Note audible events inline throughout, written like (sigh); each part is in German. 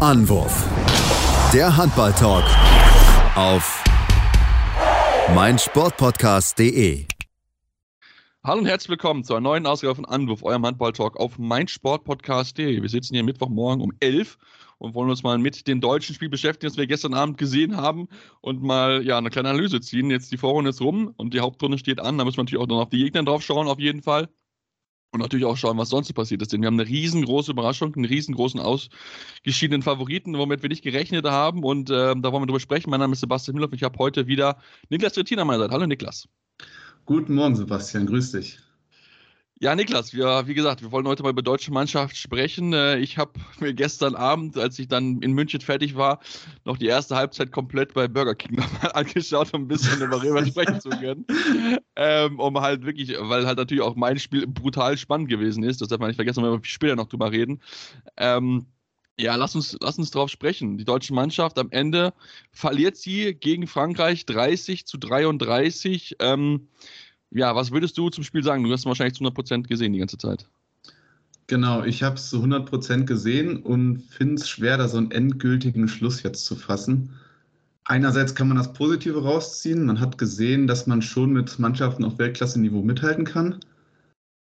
Anwurf. Der Handball-Talk auf meinsportpodcast.de. Hallo und herzlich willkommen zu einer neuen Ausgabe von Anwurf, eurem Handball-Talk auf meinsportpodcast.de. Wir sitzen hier Mittwochmorgen um 11 und wollen uns mal mit dem deutschen Spiel beschäftigen, das wir gestern Abend gesehen haben und mal ja, eine kleine Analyse ziehen. Jetzt die Vorrunde ist rum und die Hauptrunde steht an. Da müssen wir natürlich auch noch auf die Gegner drauf schauen, auf jeden Fall. Und natürlich auch schauen, was sonst so passiert ist. Denn wir haben eine riesengroße Überraschung, einen riesengroßen ausgeschiedenen Favoriten, womit wir nicht gerechnet haben. Und äh, da wollen wir drüber sprechen. Mein Name ist Sebastian Müller ich habe heute wieder Niklas Trittin an meiner Seite. Hallo Niklas. Guten Morgen, Sebastian. Grüß dich. Ja, Niklas, wir, wie gesagt, wir wollen heute mal über deutsche Mannschaft sprechen. Äh, ich habe mir gestern Abend, als ich dann in München fertig war, noch die erste Halbzeit komplett bei Burger King (laughs) nochmal angeschaut, um ein bisschen darüber sprechen zu können. Ähm, um halt wirklich, weil halt natürlich auch mein Spiel brutal spannend gewesen ist. Das darf man nicht vergessen, wenn wir später noch drüber reden. Ähm, ja, lass uns, lass uns drauf sprechen. Die deutsche Mannschaft am Ende verliert sie gegen Frankreich 30 zu 33. Ähm, ja, was würdest du zum Spiel sagen? Du hast es wahrscheinlich zu 100% gesehen die ganze Zeit. Genau, ich habe es zu 100% gesehen und finde es schwer, da so einen endgültigen Schluss jetzt zu fassen. Einerseits kann man das Positive rausziehen. Man hat gesehen, dass man schon mit Mannschaften auf Weltklasse-Niveau mithalten kann.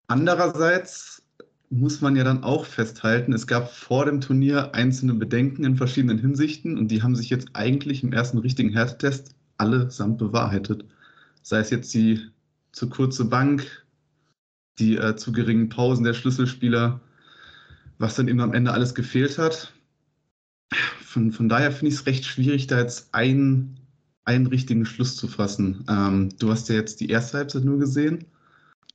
Andererseits muss man ja dann auch festhalten, es gab vor dem Turnier einzelne Bedenken in verschiedenen Hinsichten und die haben sich jetzt eigentlich im ersten richtigen Härtetest allesamt bewahrheitet. Sei es jetzt die zu kurze Bank, die äh, zu geringen Pausen der Schlüsselspieler, was dann eben am Ende alles gefehlt hat. Von, von daher finde ich es recht schwierig, da jetzt einen, einen richtigen Schluss zu fassen. Ähm, du hast ja jetzt die erste Halbzeit nur gesehen.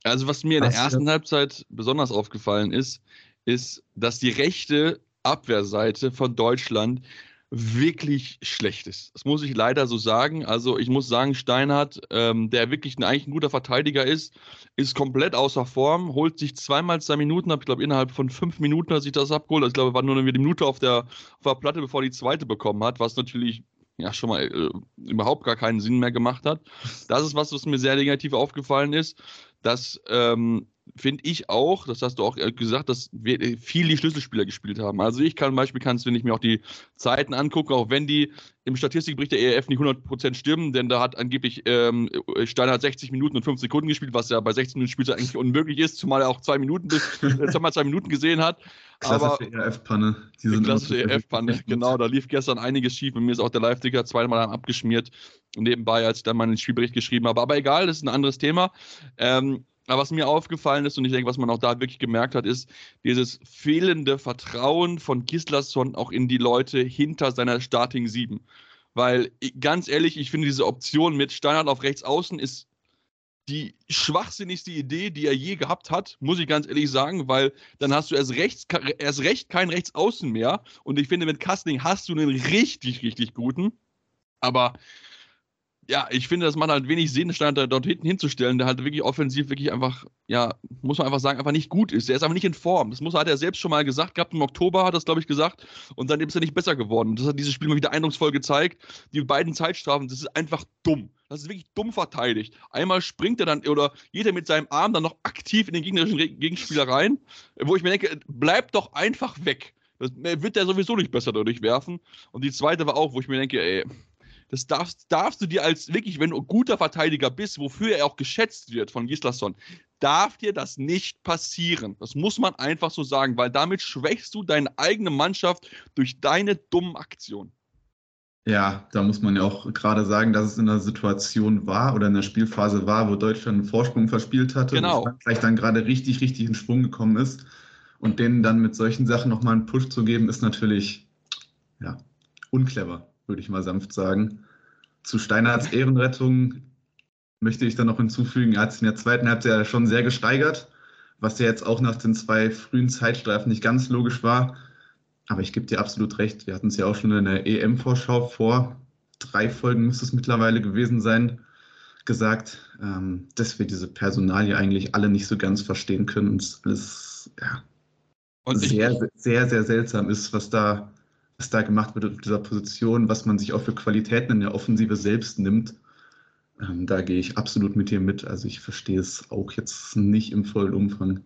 Also, was mir in der ersten Halbzeit besonders aufgefallen ist, ist, dass die rechte Abwehrseite von Deutschland wirklich schlecht ist. Das muss ich leider so sagen. Also ich muss sagen, Steinhardt, ähm, der wirklich ein, eigentlich ein guter Verteidiger ist, ist komplett außer Form, holt sich zweimal zwei Minuten ab. Ich glaube, innerhalb von fünf Minuten hat sich das abgeholt. Also ich glaube, war nur eine Minute auf der, auf der Platte, bevor die zweite bekommen hat, was natürlich ja schon mal äh, überhaupt gar keinen Sinn mehr gemacht hat. Das ist was, was mir sehr negativ aufgefallen ist, dass ähm, finde ich auch, das hast du auch äh, gesagt, dass wir äh, viel die Schlüsselspieler gespielt haben. Also ich kann zum Beispiel, kannst, wenn ich mir auch die Zeiten angucke, auch wenn die im Statistikbericht der ERF nicht 100% stimmen, denn da hat angeblich ähm, Steiner hat 60 Minuten und 5 Sekunden gespielt, was ja bei 16 Minuten Spielzeit eigentlich unmöglich ist, zumal er auch zwei Minuten bis, (laughs) zweimal zwei Minuten gesehen hat. Klassische ERF-Panne. Die klassische ERF-Panne, genau. Da lief gestern einiges schief und mir ist auch der Live-Ticker zweimal abgeschmiert nebenbei, als ich dann meinen Spielbericht geschrieben habe. Aber egal, das ist ein anderes Thema. Ähm, aber was mir aufgefallen ist und ich denke, was man auch da wirklich gemerkt hat, ist dieses fehlende Vertrauen von Gislason auch in die Leute hinter seiner Starting 7. Weil ganz ehrlich, ich finde diese Option mit Steinhardt auf rechts außen ist die schwachsinnigste Idee, die er je gehabt hat, muss ich ganz ehrlich sagen, weil dann hast du erst, rechts, erst recht kein Rechtsaußen mehr. Und ich finde, mit Kastling hast du einen richtig, richtig guten. Aber ja, ich finde, das macht halt wenig Sinn, Stand dort hinten hinzustellen, der halt wirklich offensiv wirklich einfach, ja, muss man einfach sagen, einfach nicht gut ist. Der ist einfach nicht in Form. Das muss, hat er selbst schon mal gesagt gehabt. Im Oktober hat er das, glaube ich, gesagt. Und dann ist er nicht besser geworden. Das hat dieses Spiel mal wieder eindrucksvoll gezeigt. Die beiden Zeitstrafen, das ist einfach dumm. Das ist wirklich dumm verteidigt. Einmal springt er dann, oder jeder mit seinem Arm dann noch aktiv in den gegnerischen Gegenspieler rein, wo ich mir denke, bleib doch einfach weg. Das wird der sowieso nicht besser dadurch werfen. Und die zweite war auch, wo ich mir denke, ey, das darfst, darfst du dir als wirklich, wenn du ein guter Verteidiger bist, wofür er auch geschätzt wird von Gislason, darf dir das nicht passieren. Das muss man einfach so sagen, weil damit schwächst du deine eigene Mannschaft durch deine dummen Aktionen. Ja, da muss man ja auch gerade sagen, dass es in einer Situation war oder in der Spielphase war, wo Deutschland einen Vorsprung verspielt hatte genau. und vielleicht dann gerade richtig, richtig in Schwung gekommen ist. Und denen dann mit solchen Sachen nochmal einen Push zu geben, ist natürlich ja, unclever würde ich mal sanft sagen. Zu Steinhards Ehrenrettung möchte ich dann noch hinzufügen, er hat es in der zweiten Halbzeit schon sehr gesteigert, was ja jetzt auch nach den zwei frühen Zeitstreifen nicht ganz logisch war. Aber ich gebe dir absolut recht, wir hatten es ja auch schon in der EM-Vorschau vor, drei Folgen müsste es mittlerweile gewesen sein, gesagt, ähm, dass wir diese Personalie eigentlich alle nicht so ganz verstehen können und es alles ja, und sehr, sehr, sehr, sehr seltsam ist, was da was da gemacht wird auf dieser Position, was man sich auch für Qualitäten in der Offensive selbst nimmt. Ähm, da gehe ich absolut mit dir mit. Also ich verstehe es auch jetzt nicht im vollen Umfang.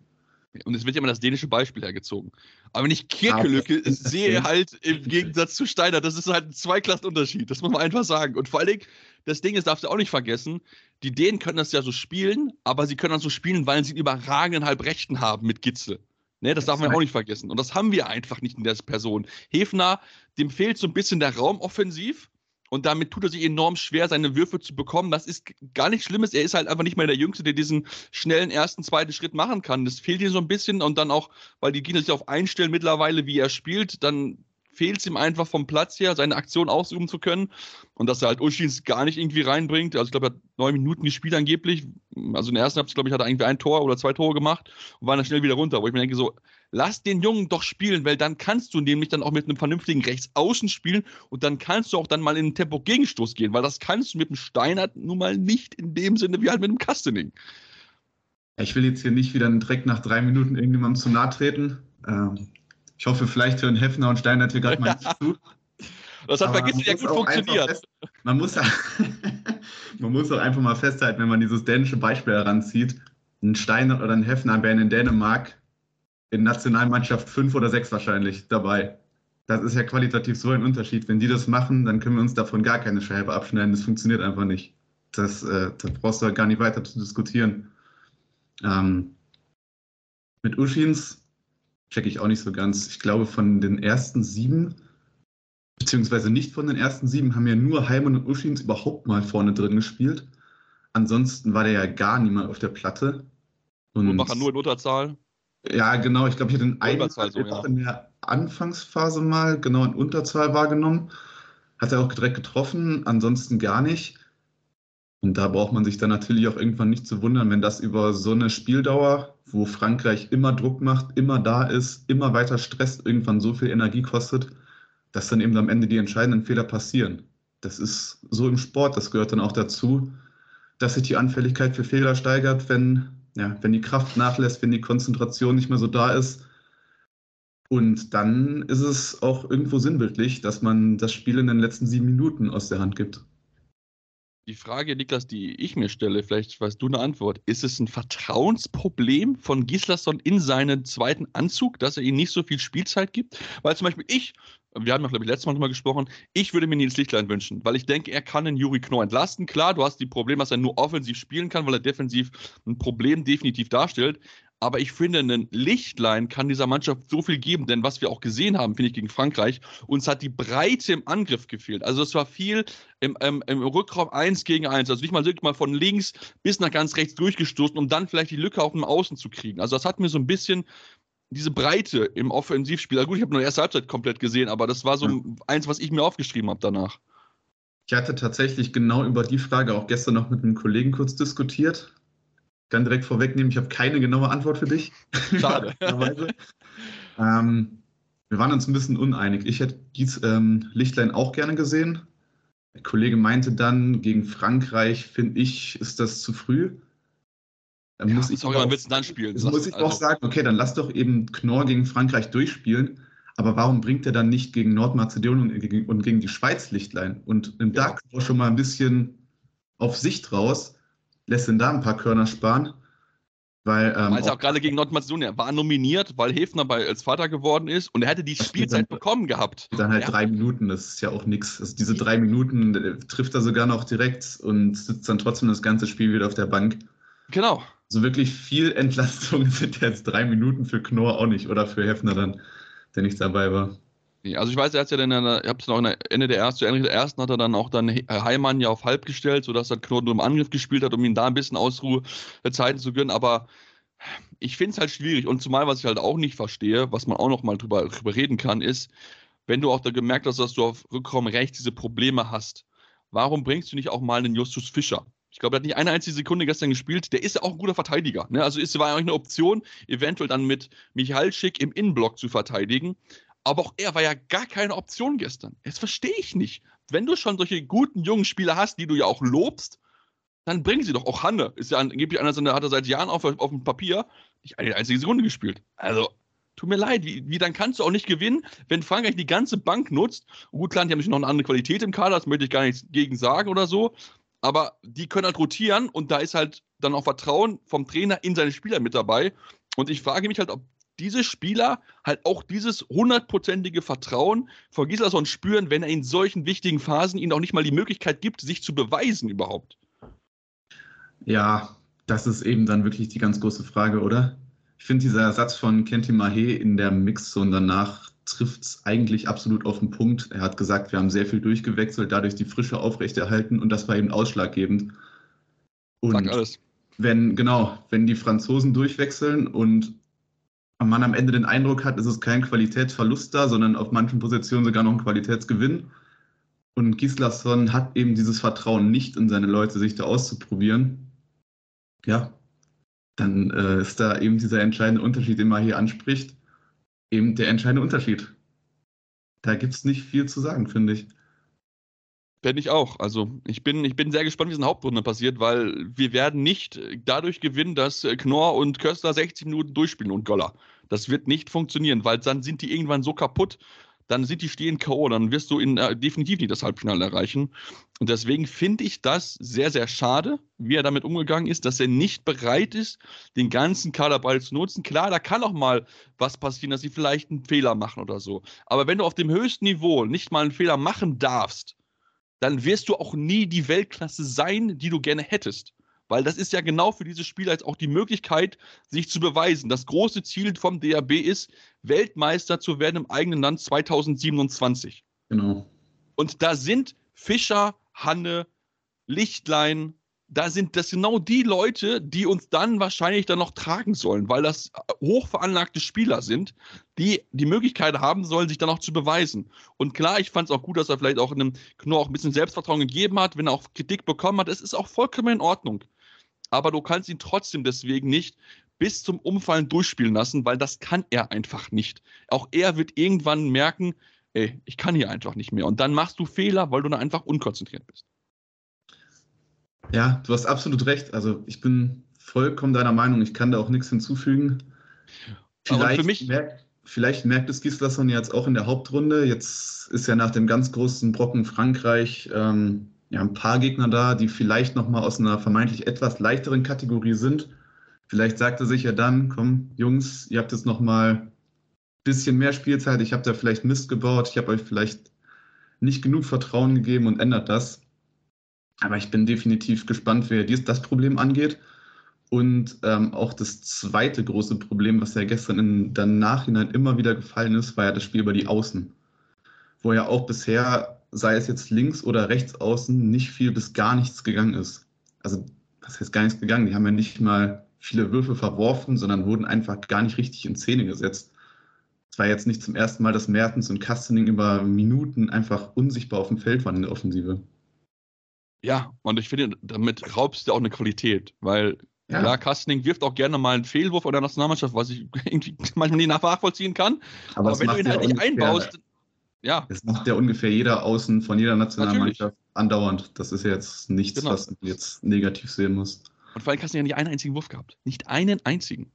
Und es wird ja immer das dänische Beispiel hergezogen. Aber wenn ich Kirkelücke ah, sehe, halt im Gegensatz zu Steiner, das ist halt ein Zweiklassenunterschied. Das muss man einfach sagen. Und vor allen Dingen, das Ding ist, darfst du auch nicht vergessen, die Dänen können das ja so spielen, aber sie können das so spielen, weil sie einen überragenden Halbrechten haben mit Gitzel. Ne, das darf man auch nicht vergessen. Und das haben wir einfach nicht in der Person. Hefner, dem fehlt so ein bisschen der Raum offensiv. Und damit tut er sich enorm schwer, seine Würfe zu bekommen. Das ist gar nichts Schlimmes. Er ist halt einfach nicht mehr der Jüngste, der diesen schnellen ersten, zweiten Schritt machen kann. Das fehlt ihm so ein bisschen. Und dann auch, weil die Gegner sich auf einstellen mittlerweile, wie er spielt, dann fehlt es ihm einfach vom Platz her, seine Aktion ausüben zu können. Und dass er halt Uschins gar nicht irgendwie reinbringt. Also ich glaube, er hat neun Minuten gespielt angeblich. Also in der ersten Halbzeit, glaube ich, hat er irgendwie ein Tor oder zwei Tore gemacht und war dann schnell wieder runter. Wo ich mir denke, so, lass den Jungen doch spielen, weil dann kannst du nämlich dann auch mit einem vernünftigen Rechtsaußen spielen und dann kannst du auch dann mal in den Tempo-Gegenstoß gehen, weil das kannst du mit dem Steinert nun mal nicht in dem Sinne wie halt mit dem Kastening. Ich will jetzt hier nicht wieder direkt nach drei Minuten irgendjemandem zu nahe treten. Ähm, ich hoffe, vielleicht hören Hefner und Steinert hier gerade mal zu. Das hat vergessen ja gut funktioniert. Fest, man, muss, (laughs) man muss auch einfach mal festhalten, wenn man dieses dänische Beispiel heranzieht, ein Steinert oder ein Hefner wären in Dänemark in Nationalmannschaft fünf oder sechs wahrscheinlich dabei. Das ist ja qualitativ so ein Unterschied. Wenn die das machen, dann können wir uns davon gar keine Scheibe abschneiden. Das funktioniert einfach nicht. Das, äh, da brauchst du halt gar nicht weiter zu diskutieren. Ähm, mit Uschins checke ich auch nicht so ganz. Ich glaube, von den ersten sieben, beziehungsweise nicht von den ersten sieben, haben ja nur Heimann und Uschins überhaupt mal vorne drin gespielt. Ansonsten war der ja gar niemand auf der Platte. Und Uhrmacher nur in Unterzahl. Ja, genau. Ich glaube, ich hatte den einen so, ja. in der Anfangsphase mal genau in Unterzahl wahrgenommen. Hat er auch direkt getroffen, ansonsten gar nicht. Und da braucht man sich dann natürlich auch irgendwann nicht zu wundern, wenn das über so eine Spieldauer, wo Frankreich immer Druck macht, immer da ist, immer weiter stresst, irgendwann so viel Energie kostet, dass dann eben am Ende die entscheidenden Fehler passieren. Das ist so im Sport, das gehört dann auch dazu, dass sich die Anfälligkeit für Fehler steigert, wenn ja, wenn die Kraft nachlässt, wenn die Konzentration nicht mehr so da ist. Und dann ist es auch irgendwo sinnbildlich, dass man das Spiel in den letzten sieben Minuten aus der Hand gibt. Die Frage, Niklas, die ich mir stelle, vielleicht weißt du eine Antwort. Ist es ein Vertrauensproblem von Gislason in seinen zweiten Anzug, dass er ihm nicht so viel Spielzeit gibt? Weil zum Beispiel ich wir haben ja, glaube ich, letztes Mal drüber gesprochen, ich würde mir Nils Lichtlein wünschen, weil ich denke, er kann den Juri Knorr entlasten. Klar, du hast die Probleme, dass er nur offensiv spielen kann, weil er defensiv ein Problem definitiv darstellt. Aber ich finde, ein Lichtlein kann dieser Mannschaft so viel geben, denn was wir auch gesehen haben, finde ich, gegen Frankreich, uns hat die Breite im Angriff gefehlt. Also es war viel im, im, im Rückraum 1 gegen 1. Also nicht mal wirklich mal von links bis nach ganz rechts durchgestoßen, um dann vielleicht die Lücke auf dem Außen zu kriegen. Also das hat mir so ein bisschen diese Breite im Offensivspiel. Also gut, ich habe nur die erste Halbzeit komplett gesehen, aber das war so ja. eins, was ich mir aufgeschrieben habe danach. Ich hatte tatsächlich genau über die Frage auch gestern noch mit einem Kollegen kurz diskutiert. Dann direkt vorwegnehmen, ich habe keine genaue Antwort für dich. Schade. (laughs) ähm, wir waren uns ein bisschen uneinig. Ich hätte Gies ähm, Lichtlein auch gerne gesehen. Der Kollege meinte dann, gegen Frankreich, finde ich, ist das zu früh. Dann ja, muss ich sorry, willst du dann spielen? Das muss ich also. auch sagen, okay, dann lass doch eben Knorr gegen Frankreich durchspielen. Aber warum bringt er dann nicht gegen Nordmazedonien und gegen, und gegen die Schweiz Lichtlein und nimmt ja. da schon mal ein bisschen auf Sicht raus, lässt ihn da ein paar Körner sparen? Weil, ähm, auch, auch gerade gegen Nordmazedonien, er war nominiert, weil Hefner bei, als Vater geworden ist und er hätte die Spielzeit dann, bekommen gehabt. Dann halt ja. drei Minuten, das ist ja auch nichts. Also diese drei Minuten äh, trifft er sogar noch direkt und sitzt dann trotzdem das ganze Spiel wieder auf der Bank. Genau so wirklich viel Entlastung (laughs) sind jetzt drei Minuten für Knorr auch nicht oder für Hefner dann, der nicht dabei war. Also ich weiß, er hat ja dann, ihr habt es noch Ende der ersten, Ende der ersten hat er dann auch dann Heimann ja auf halb gestellt, sodass Knorr nur im Angriff gespielt hat, um ihm da ein bisschen Ausruhezeiten zu gönnen, aber ich finde es halt schwierig und zumal, was ich halt auch nicht verstehe, was man auch noch mal drüber, drüber reden kann, ist, wenn du auch da gemerkt hast, dass du auf Rückraum rechts diese Probleme hast, warum bringst du nicht auch mal einen Justus Fischer? Ich glaube, er hat nicht eine einzige Sekunde gestern gespielt. Der ist ja auch ein guter Verteidiger. Ne? Also ist, war auch eine Option, eventuell dann mit Michalschick im Innenblock zu verteidigen. Aber auch er war ja gar keine Option gestern. Das verstehe ich nicht. Wenn du schon solche guten jungen Spieler hast, die du ja auch lobst, dann bringen sie doch. Auch Hanne ist ja angeblich einer, der hat er seit Jahren auf, auf dem Papier nicht eine einzige Sekunde gespielt. Also, tut mir leid, wie, wie, dann kannst du auch nicht gewinnen, wenn Frankreich die ganze Bank nutzt. Gut, klar, die haben natürlich noch eine andere Qualität im Kader, das möchte ich gar nichts gegen sagen oder so aber die können halt rotieren und da ist halt dann auch Vertrauen vom Trainer in seine Spieler mit dabei. Und ich frage mich halt, ob diese Spieler halt auch dieses hundertprozentige Vertrauen vor Gislason spüren, wenn er in solchen wichtigen Phasen ihnen auch nicht mal die Möglichkeit gibt, sich zu beweisen überhaupt. Ja, das ist eben dann wirklich die ganz große Frage, oder? Ich finde, dieser Satz von Kenti Mahe in der Mixzone danach trifft es eigentlich absolut auf den Punkt. Er hat gesagt, wir haben sehr viel durchgewechselt, dadurch die Frische aufrechterhalten und das war eben ausschlaggebend. Und Sag alles. Wenn, genau, wenn die Franzosen durchwechseln und man am Ende den Eindruck hat, es ist kein Qualitätsverlust da, sondern auf manchen Positionen sogar noch ein Qualitätsgewinn. Und Gislason hat eben dieses Vertrauen nicht in seine Leute, sich da auszuprobieren. Ja, dann äh, ist da eben dieser entscheidende Unterschied, den man hier anspricht, eben der entscheidende Unterschied. Da gibt es nicht viel zu sagen, finde ich. Bin ich auch. Also ich bin, ich bin sehr gespannt, wie es in der Hauptrunde passiert, weil wir werden nicht dadurch gewinnen, dass Knorr und Köster 60 Minuten durchspielen und Goller. Das wird nicht funktionieren, weil dann sind die irgendwann so kaputt, dann sind die stehen K.O., dann wirst du in, äh, definitiv nicht das Halbfinale erreichen. Und deswegen finde ich das sehr, sehr schade, wie er damit umgegangen ist, dass er nicht bereit ist, den ganzen Kaderball zu nutzen. Klar, da kann auch mal was passieren, dass sie vielleicht einen Fehler machen oder so. Aber wenn du auf dem höchsten Niveau nicht mal einen Fehler machen darfst, dann wirst du auch nie die Weltklasse sein, die du gerne hättest. Weil das ist ja genau für diese Spieler jetzt auch die Möglichkeit, sich zu beweisen. Das große Ziel vom DAB ist, Weltmeister zu werden im eigenen Land 2027. Genau. Und da sind Fischer, Hanne, Lichtlein, da sind das genau die Leute, die uns dann wahrscheinlich dann noch tragen sollen, weil das hochveranlagte Spieler sind, die die Möglichkeit haben sollen, sich dann auch zu beweisen. Und klar, ich fand es auch gut, dass er vielleicht auch einem Knorr auch ein bisschen Selbstvertrauen gegeben hat, wenn er auch Kritik bekommen hat. Es ist auch vollkommen in Ordnung aber du kannst ihn trotzdem deswegen nicht bis zum Umfallen durchspielen lassen, weil das kann er einfach nicht. Auch er wird irgendwann merken, ey, ich kann hier einfach nicht mehr. Und dann machst du Fehler, weil du da einfach unkonzentriert bist. Ja, du hast absolut recht. Also ich bin vollkommen deiner Meinung. Ich kann da auch nichts hinzufügen. Vielleicht, mich, merkt, vielleicht merkt es Gislason jetzt auch in der Hauptrunde. Jetzt ist ja nach dem ganz großen Brocken Frankreich ähm, ja, ein paar Gegner da, die vielleicht nochmal aus einer vermeintlich etwas leichteren Kategorie sind. Vielleicht sagt er sich ja dann, komm, Jungs, ihr habt jetzt nochmal ein bisschen mehr Spielzeit, ich habe da vielleicht Mist gebaut, ich habe euch vielleicht nicht genug Vertrauen gegeben und ändert das. Aber ich bin definitiv gespannt, wer dies, das Problem angeht. Und ähm, auch das zweite große Problem, was ja gestern in der Nachhinein immer wieder gefallen ist, war ja das Spiel über die Außen. Wo ja auch bisher sei es jetzt links oder rechts außen, nicht viel bis gar nichts gegangen ist. Also, was heißt gar nichts gegangen? Die haben ja nicht mal viele Würfe verworfen, sondern wurden einfach gar nicht richtig in Szene gesetzt. Es war jetzt nicht zum ersten Mal, dass Mertens und Kastening über Minuten einfach unsichtbar auf dem Feld waren in der Offensive. Ja, und ich finde, damit raubst du auch eine Qualität, weil ja. ja, Kastening wirft auch gerne mal einen Fehlwurf an der Nationalmannschaft, was ich (laughs) irgendwie manchmal nicht nachvollziehen kann. Aber, Aber wenn du ihn halt nicht einbaust, ja. Das macht ja ungefähr jeder Außen von jeder Nationalmannschaft Natürlich. andauernd. Das ist jetzt nichts, genau. was man jetzt negativ sehen muss. Und vor allem du ja nicht einen einzigen Wurf gehabt. Nicht einen einzigen.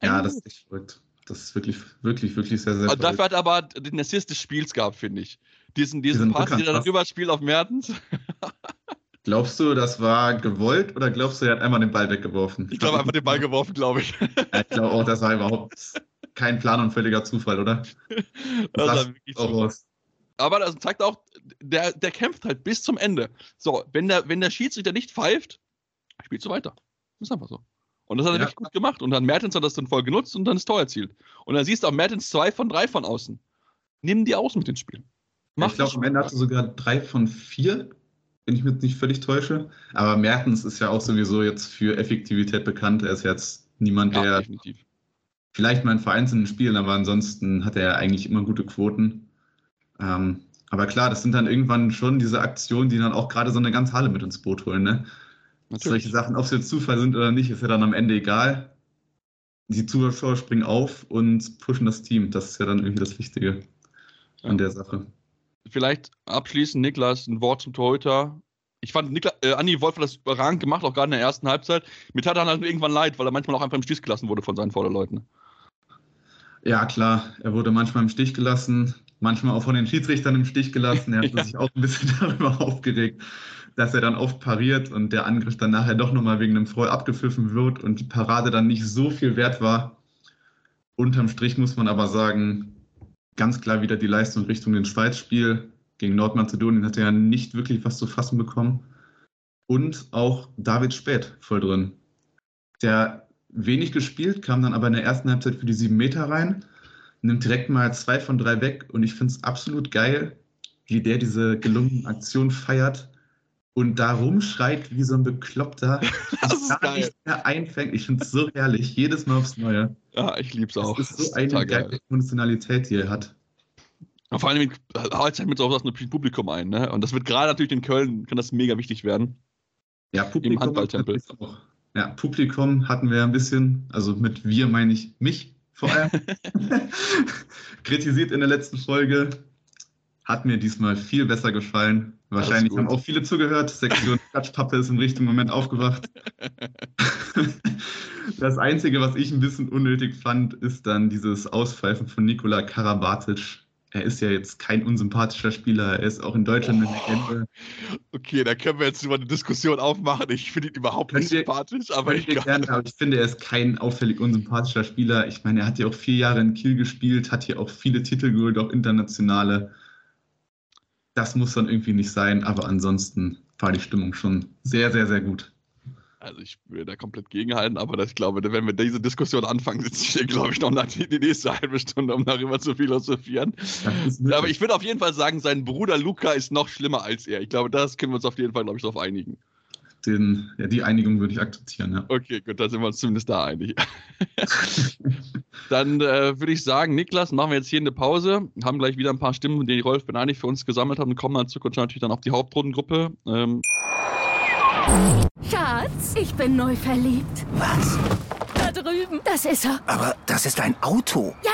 Einen ja, das ist echt verrückt. Das ist wirklich, wirklich, wirklich sehr, sehr Und dafür hat er aber den Assist des Spiels gehabt, finde ich. Diesen, diesen, diesen Pass, den er darüber spielt auf Mertens. (laughs) Glaubst du, das war gewollt oder glaubst du, er hat einmal den Ball weggeworfen? Ich glaube, einfach den Ball geworfen, glaube ich. Ja, ich glaube auch, das war überhaupt kein Plan und völliger Zufall, oder? Das das wirklich auch Aber das zeigt auch, der, der kämpft halt bis zum Ende. So, wenn der, wenn der Schiedsrichter nicht pfeift, spielst du weiter. Das ist einfach so. Und das hat er ja. wirklich gut gemacht. Und dann Mertens hat das dann voll genutzt und dann das Tor erzielt. Und dann siehst du auch Mertens zwei von drei von außen. Nimm die aus mit den Spielen. Mach ich glaube, am Ende hatte sogar drei von vier wenn ich mich nicht völlig täusche. Aber Mertens ist ja auch sowieso jetzt für Effektivität bekannt. Er ist jetzt niemand, der definitiv. vielleicht mal in vereinzelten Spielen, aber ansonsten hat er ja eigentlich immer gute Quoten. Ähm, aber klar, das sind dann irgendwann schon diese Aktionen, die dann auch gerade so eine ganz Halle mit ins Boot holen. Ne? Solche Sachen, ob es jetzt Zufall sind oder nicht, ist ja dann am Ende egal. Die Zuschauer springen auf und pushen das Team. Das ist ja dann irgendwie das Wichtige ja. an der Sache vielleicht abschließend, Niklas, ein Wort zum Torhüter. Ich fand, Niklas, äh, Andi Wolf hat das überragend gemacht, auch gerade in der ersten Halbzeit. Mir tat er dann halt irgendwann leid, weil er manchmal auch einfach im Stich gelassen wurde von seinen Vorderleuten. Ja, klar, er wurde manchmal im Stich gelassen. manchmal auch von den Schiedsrichtern im Stich gelassen. Er hat ja. (laughs) sich auch ein bisschen (laughs) darüber aufgeregt, dass er dann oft pariert und der Angriff dann nachher doch nochmal wegen einem Freu abgepfiffen wird und die Parade dann nicht so viel wert war. Unterm Strich muss man aber sagen, ganz klar wieder die Leistung Richtung den Schweiz-Spiel. Gegen Nordmazedonien hat er ja nicht wirklich was zu fassen bekommen. Und auch David Spät voll drin. Der wenig gespielt, kam dann aber in der ersten Halbzeit für die sieben Meter rein, nimmt direkt mal zwei von drei weg und ich finde es absolut geil, wie der diese gelungene Aktion feiert und da rumschreit wie so ein Bekloppter, (laughs) das ist gar geil. nicht mehr einfängt. Ich finde es so herrlich, jedes Mal aufs Neue. Ja, ich liebe es auch. Das ist so eine geile Emotionalität, die er hat. vor allem Halbzeit mit so was ein Publikum ein, ne? Und das wird gerade natürlich in Köln, kann das mega wichtig werden. Ja, Publikum. Im Handballtempel. Ja, Publikum hatten wir ein bisschen, also mit wir meine ich mich vor allem, (laughs) (laughs) kritisiert in der letzten Folge. Hat mir diesmal viel besser gefallen. Wahrscheinlich haben auch viele zugehört. Sektion (laughs) Klatschpappe ist im richtigen Moment aufgewacht. (laughs) das Einzige, was ich ein bisschen unnötig fand, ist dann dieses Auspfeifen von Nikola Karabatic er ist ja jetzt kein unsympathischer Spieler, er ist auch in Deutschland oh. eine Legende. Okay, da können wir jetzt über eine Diskussion aufmachen. Ich finde ihn überhaupt nicht wir, sympathisch, aber ich, gerne, aber ich finde, er ist kein auffällig unsympathischer Spieler. Ich meine, er hat ja auch vier Jahre in Kiel gespielt, hat hier auch viele Titel geholt, auch internationale. Das muss dann irgendwie nicht sein, aber ansonsten war die Stimmung schon sehr, sehr, sehr gut. Also ich würde da komplett gegenhalten, aber das, ich glaube, wenn wir diese Diskussion anfangen, sitze ich hier, glaube ich, noch die, die nächste halbe Stunde, um darüber zu philosophieren. Aber ich würde auf jeden Fall sagen, sein Bruder Luca ist noch schlimmer als er. Ich glaube, das können wir uns auf jeden Fall, glaube ich, darauf einigen. Den, ja, die Einigung würde ich akzeptieren, ja. Okay, gut, dann sind wir uns zumindest da einig. (laughs) dann äh, würde ich sagen, Niklas, machen wir jetzt hier eine Pause, haben gleich wieder ein paar Stimmen, die Rolf Beneinig für uns gesammelt hat und kommen dann zurück und natürlich dann auf die Hauptrundengruppe. Ähm Schatz, ich bin neu verliebt. Was? Da drüben. Das ist er. Aber das ist ein Auto. Ja,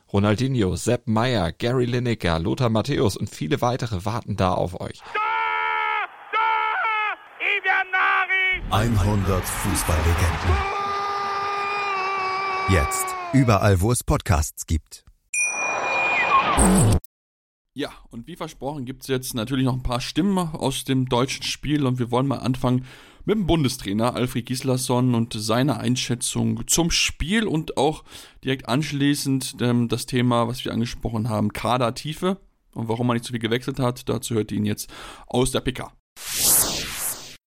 Ronaldinho, Sepp Meyer, Gary Lineker, Lothar Matthäus und viele weitere warten da auf euch. 100 Fußballlegenden. Jetzt überall, wo es Podcasts gibt. Ja, und wie versprochen gibt es jetzt natürlich noch ein paar Stimmen aus dem deutschen Spiel und wir wollen mal anfangen mit dem Bundestrainer Alfred Gislason und seiner Einschätzung zum Spiel und auch direkt anschließend ähm, das Thema, was wir angesprochen haben, Kadertiefe und warum man nicht so viel gewechselt hat. Dazu hört ihr ihn jetzt aus der PK.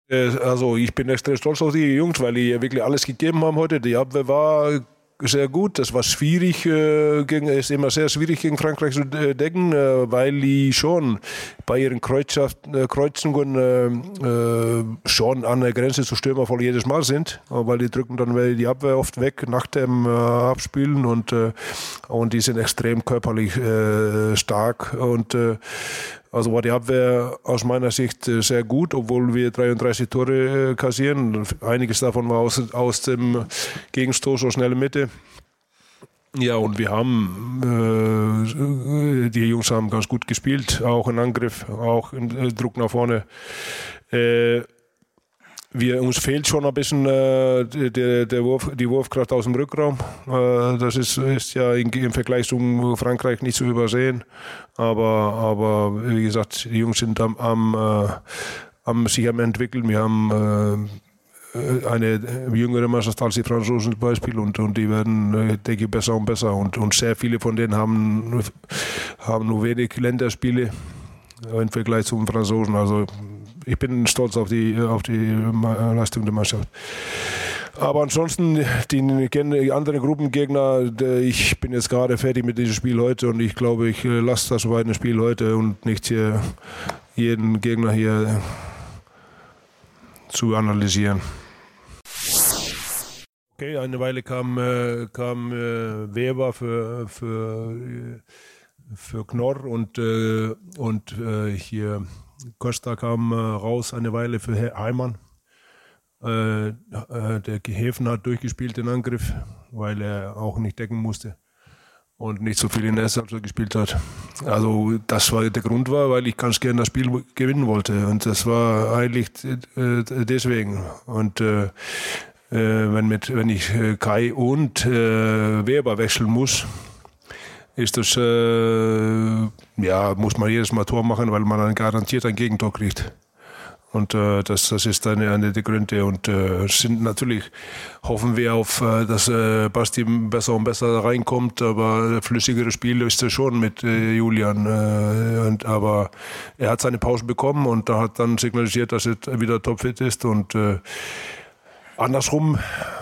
Äh, also ich bin extrem stolz auf die Jungs, weil die wirklich alles gegeben haben heute. Die Abwehr war sehr gut. Das war schwierig, äh, gegen, ist immer sehr schwierig gegen Frankreich zu äh, decken, äh, weil die schon bei ihren äh, Kreuzungen äh, äh, schon an der Grenze zu Stürmer jedes Mal sind, weil die drücken dann die Abwehr oft weg nach dem Abspielen und, und die sind extrem körperlich stark und also war die Abwehr aus meiner Sicht äh, sehr gut, obwohl wir 33 Tore äh, kassieren. Einiges davon war aus, aus dem Gegenstoß aus schnelle Mitte. Ja, und wir haben, äh, die Jungs haben ganz gut gespielt, auch in Angriff, auch im äh, Druck nach vorne. Äh, wir, uns fehlt schon ein bisschen äh, der, der Wurf, die Wurfkraft aus dem Rückraum. Äh, das ist, ist ja in, im Vergleich zu Frankreich nicht zu übersehen. Aber, aber wie gesagt, die Jungs sind am, am, äh, am sich am entwickeln. Wir haben äh, eine jüngere Mannschaft als die Franzosen zum Beispiel und, und die werden, äh, denke ich, besser und besser. Und, und sehr viele von denen haben, haben nur wenig Länderspiele im Vergleich zum Franzosen. Also ich bin stolz auf die, auf die Leistung der Mannschaft. Aber ansonsten, die anderen Gruppengegner, ich bin jetzt gerade fertig mit diesem Spiel heute und ich glaube, ich äh, lasse das bei einem Spiel heute und nicht hier jeden Gegner hier zu analysieren. Okay, eine Weile kam, äh, kam äh, Weber für, für, für Knorr und, und hier Costa kam äh, raus eine Weile für Heimann. Äh, äh, der Häfen hat durchgespielt den Angriff, weil er auch nicht decken musste und nicht so viel in der Halbzeit gespielt hat. Also das war der Grund war, weil ich ganz gerne das Spiel gewinnen wollte und das war eigentlich äh, deswegen. Und äh, wenn, mit, wenn ich Kai und äh, Weber wechseln muss, ist das, äh, ja, muss man jedes Mal Tor machen, weil man dann garantiert ein Gegentor kriegt. Und äh, das, das ist eine, eine der Gründe. Und äh, sind natürlich hoffen wir auf, äh, dass äh, Basti besser und besser reinkommt. Aber flüssigere Spiel ist er schon mit äh, Julian. Äh, und, aber er hat seine Pause bekommen und da hat dann signalisiert, dass er wieder topfit ist. Und äh, andersrum,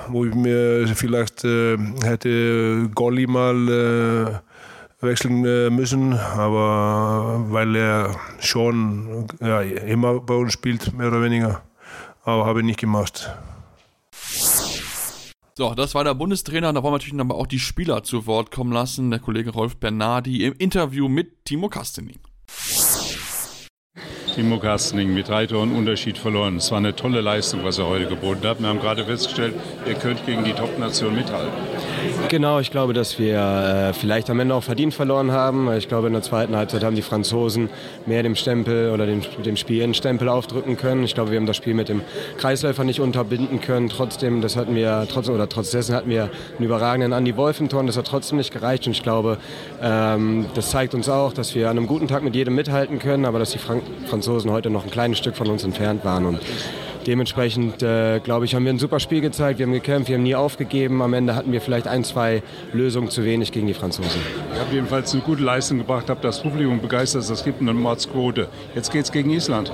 wo ich mir vielleicht äh, hätte Golli mal äh, wechseln äh, müssen, aber weil er schon ja, immer bei uns spielt, mehr oder weniger, aber habe ich nicht gemacht. So, das war der Bundestrainer. Da wollen wir natürlich aber auch die Spieler zu Wort kommen lassen. Der Kollege Rolf Bernardi im Interview mit Timo Kastening. Timo Kastening mit drei Toren Unterschied verloren. Es war eine tolle Leistung, was er heute geboten hat. Wir haben gerade festgestellt, ihr könnt gegen die Top-Nation mithalten. Genau, ich glaube, dass wir äh, vielleicht am Ende auch verdient verloren haben. Ich glaube, in der zweiten Halbzeit haben die Franzosen mehr dem Stempel oder dem, dem Spiel einen Stempel aufdrücken können. Ich glaube, wir haben das Spiel mit dem Kreisläufer nicht unterbinden können. Trotzdem, das hatten wir, trotz, oder trotz dessen hatten wir einen überragenden Andy Wolfenton. Das hat trotzdem nicht gereicht. Und ich glaube, ähm, das zeigt uns auch, dass wir an einem guten Tag mit jedem mithalten können, aber dass die Frank Franzosen heute noch ein kleines Stück von uns entfernt waren. Und Dementsprechend, äh, glaube ich, haben wir ein super Spiel gezeigt. Wir haben gekämpft, wir haben nie aufgegeben. Am Ende hatten wir vielleicht ein, zwei Lösungen zu wenig gegen die Franzosen. Ihr habt jedenfalls eine gute Leistung gebracht, habt das Publikum begeistert. Das gibt eine Mordsquote. Jetzt geht es gegen Island.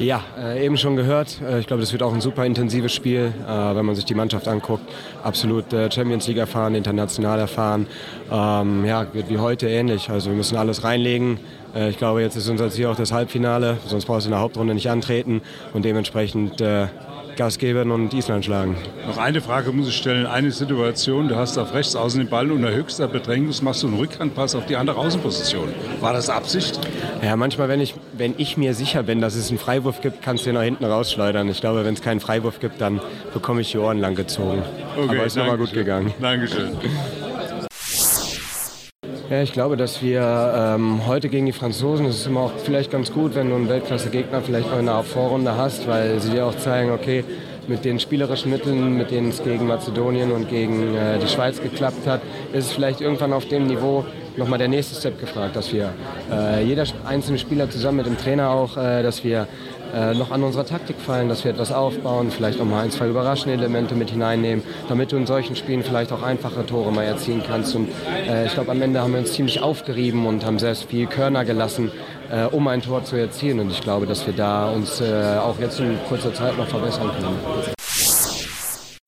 Ja, äh, eben schon gehört. Äh, ich glaube, das wird auch ein super intensives Spiel, äh, wenn man sich die Mannschaft anguckt. Absolut Champions League erfahren, international erfahren. Ähm, ja, wird wie heute ähnlich. Also wir müssen alles reinlegen. Äh, ich glaube, jetzt ist unser Ziel auch das Halbfinale. Sonst brauchst du in der Hauptrunde nicht antreten. Und dementsprechend äh, Gas geben und Island schlagen. Noch eine Frage muss ich stellen. Eine Situation, du hast auf rechts außen den Ball unter höchster Bedrängnis, machst du einen Rückhandpass auf die andere Außenposition. War das Absicht? Ja, manchmal, wenn ich, wenn ich mir sicher bin, dass es einen Freiwurf gibt, kannst du den nach hinten rausschleudern. Ich glaube, wenn es keinen Freiwurf gibt, dann bekomme ich die Ohren lang gezogen. Okay, Aber ist nochmal gut gegangen. Dankeschön. Ja, ich glaube, dass wir ähm, heute gegen die Franzosen, es ist immer auch vielleicht ganz gut, wenn du einen Weltklasse-Gegner vielleicht noch in der Vorrunde hast, weil sie dir auch zeigen, okay, mit den spielerischen Mitteln, mit denen es gegen Mazedonien und gegen äh, die Schweiz geklappt hat, ist es vielleicht irgendwann auf dem Niveau nochmal der nächste Step gefragt, dass wir äh, jeder einzelne Spieler zusammen mit dem Trainer auch, äh, dass wir äh, noch an unserer Taktik fallen, dass wir etwas aufbauen, vielleicht noch mal ein, zwei überraschende Elemente mit hineinnehmen, damit du in solchen Spielen vielleicht auch einfache Tore mal erzielen kannst. Und äh, ich glaube, am Ende haben wir uns ziemlich aufgerieben und haben sehr viel Körner gelassen, äh, um ein Tor zu erzielen. Und ich glaube, dass wir da uns äh, auch jetzt in kurzer Zeit noch verbessern können.